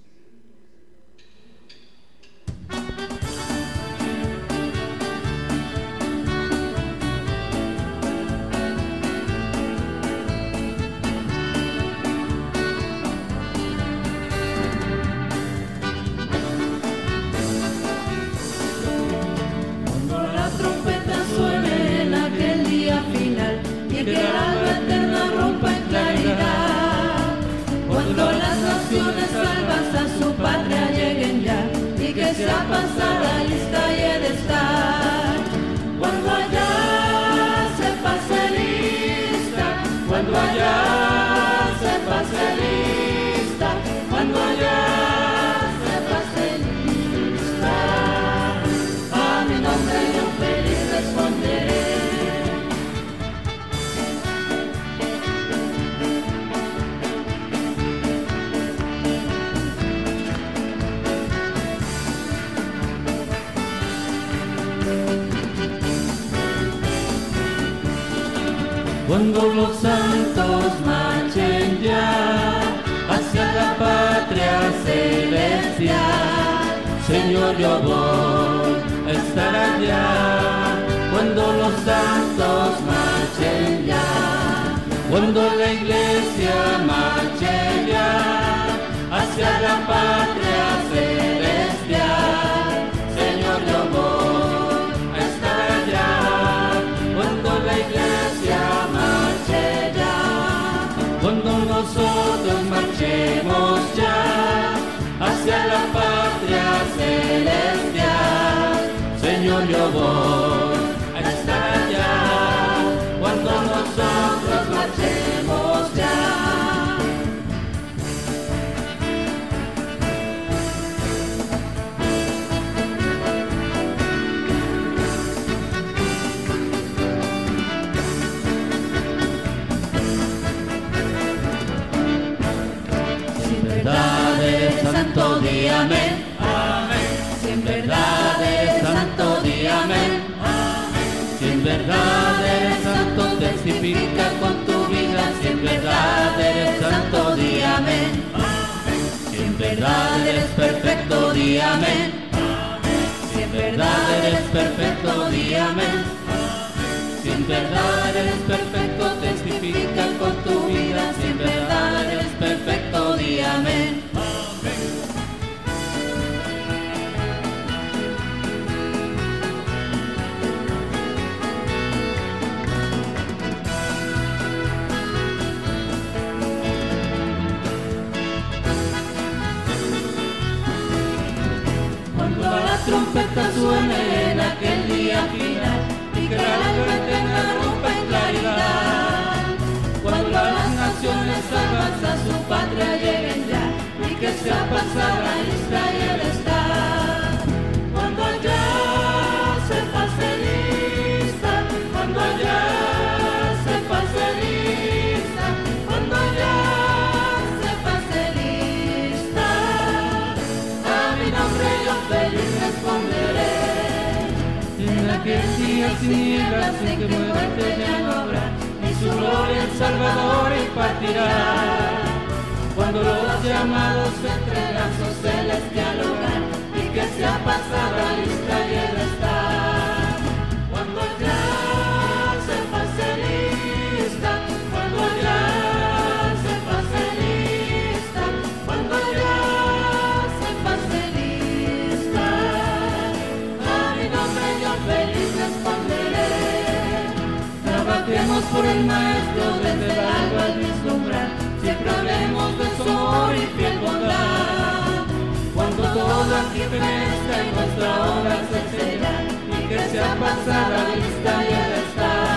Cuando los santos marchen ya hacia la patria celestial, Señor, yo voy a estar allá. Cuando los santos marchen ya, cuando la iglesia marche ya hacia la patria A estar allá cuando nosotros marchemos ya. santo, di amén. En verdad eres perfecto, di amén. Si en verdad eres perfecto, di amén. Si en verdad eres perfecto, testifica con tu vida. Si en verdad eres perfecto, di amén. Trompeta suene en aquel día final y que la alma eterna rompa en claridad. Cuando las naciones salvas a su patria lleguen ya y que sea pasada aquel día sin nieblas en que muerte ya no habrá, y su gloria el Salvador impartirá. Cuando los llamados entregan su celestial hogar, y que sea pasada se lista, cuando el maestro desde el alba al vislumbrar, siempre hablemos de su amor y fiel bondad. Cuando aquí fenezca y nuestra obra se será, y que sea pasada vista y el estar.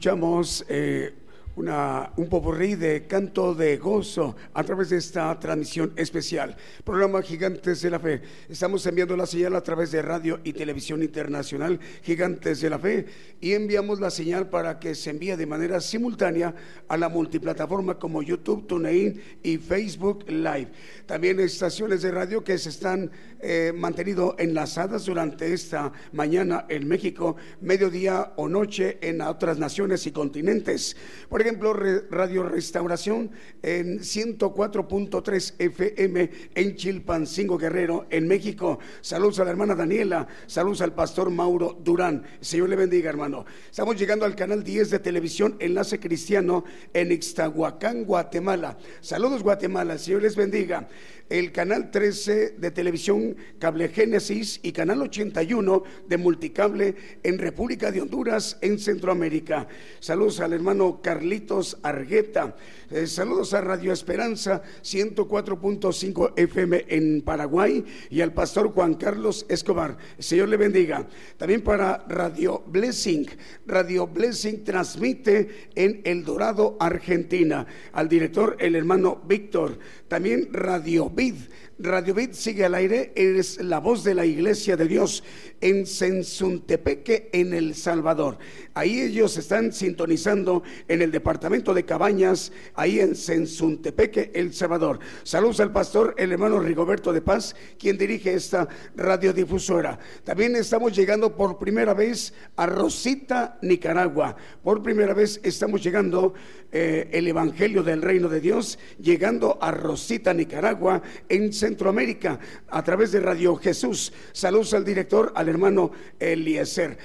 Escuchamos eh, una, un popurrí de canto de gozo a través de esta transmisión especial. Programa Gigantes de la Fe. Estamos enviando la señal a través de radio y televisión internacional Gigantes de la Fe y enviamos la señal para que se envíe de manera simultánea a la multiplataforma como YouTube, TuneIn y Facebook Live. También estaciones de radio que se están eh, mantenido enlazadas durante esta mañana en México, mediodía o noche en otras naciones y continentes. Ejemplo, Re- Radio Restauración en 104.3 FM en Chilpancingo Guerrero, en México. Saludos a la hermana Daniela, saludos al pastor Mauro Durán. Señor le bendiga, hermano. Estamos llegando al canal 10 de televisión Enlace Cristiano en Ixtahuacán, Guatemala. Saludos, Guatemala. Señor les bendiga el canal 13 de televisión Cable Génesis y canal 81 de Multicable en República de Honduras, en Centroamérica. Saludos al hermano Carlitos Argueta. Eh, saludos a Radio Esperanza 104.5 FM en Paraguay y al pastor Juan Carlos Escobar. Señor le bendiga. También para Radio Blessing. Radio Blessing transmite en El Dorado, Argentina. Al director, el hermano Víctor. También Radio Vid. Radio Vid sigue al aire, es la voz de la Iglesia de Dios en Sensuntepeque, en El Salvador. Ahí ellos están sintonizando en el departamento de Cabañas, ahí en Sensuntepeque, El Salvador. Saludos al pastor, el hermano Rigoberto de Paz, quien dirige esta radiodifusora. También estamos llegando por primera vez a Rosita, Nicaragua. Por primera vez estamos llegando eh, el Evangelio del Reino de Dios, llegando a Rosita, Nicaragua, en Centroamérica, a través de Radio Jesús. Saludos al director, al hermano Eliezer.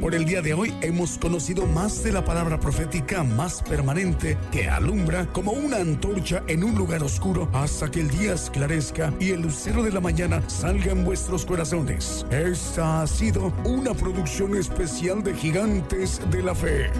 Por el día de hoy hemos conocido más de la palabra profética más permanente que alumbra como una antorcha en un lugar oscuro hasta que el día esclarezca y el lucero de la mañana salga en vuestros corazones. Esta ha sido una producción especial de Gigantes de la Fe.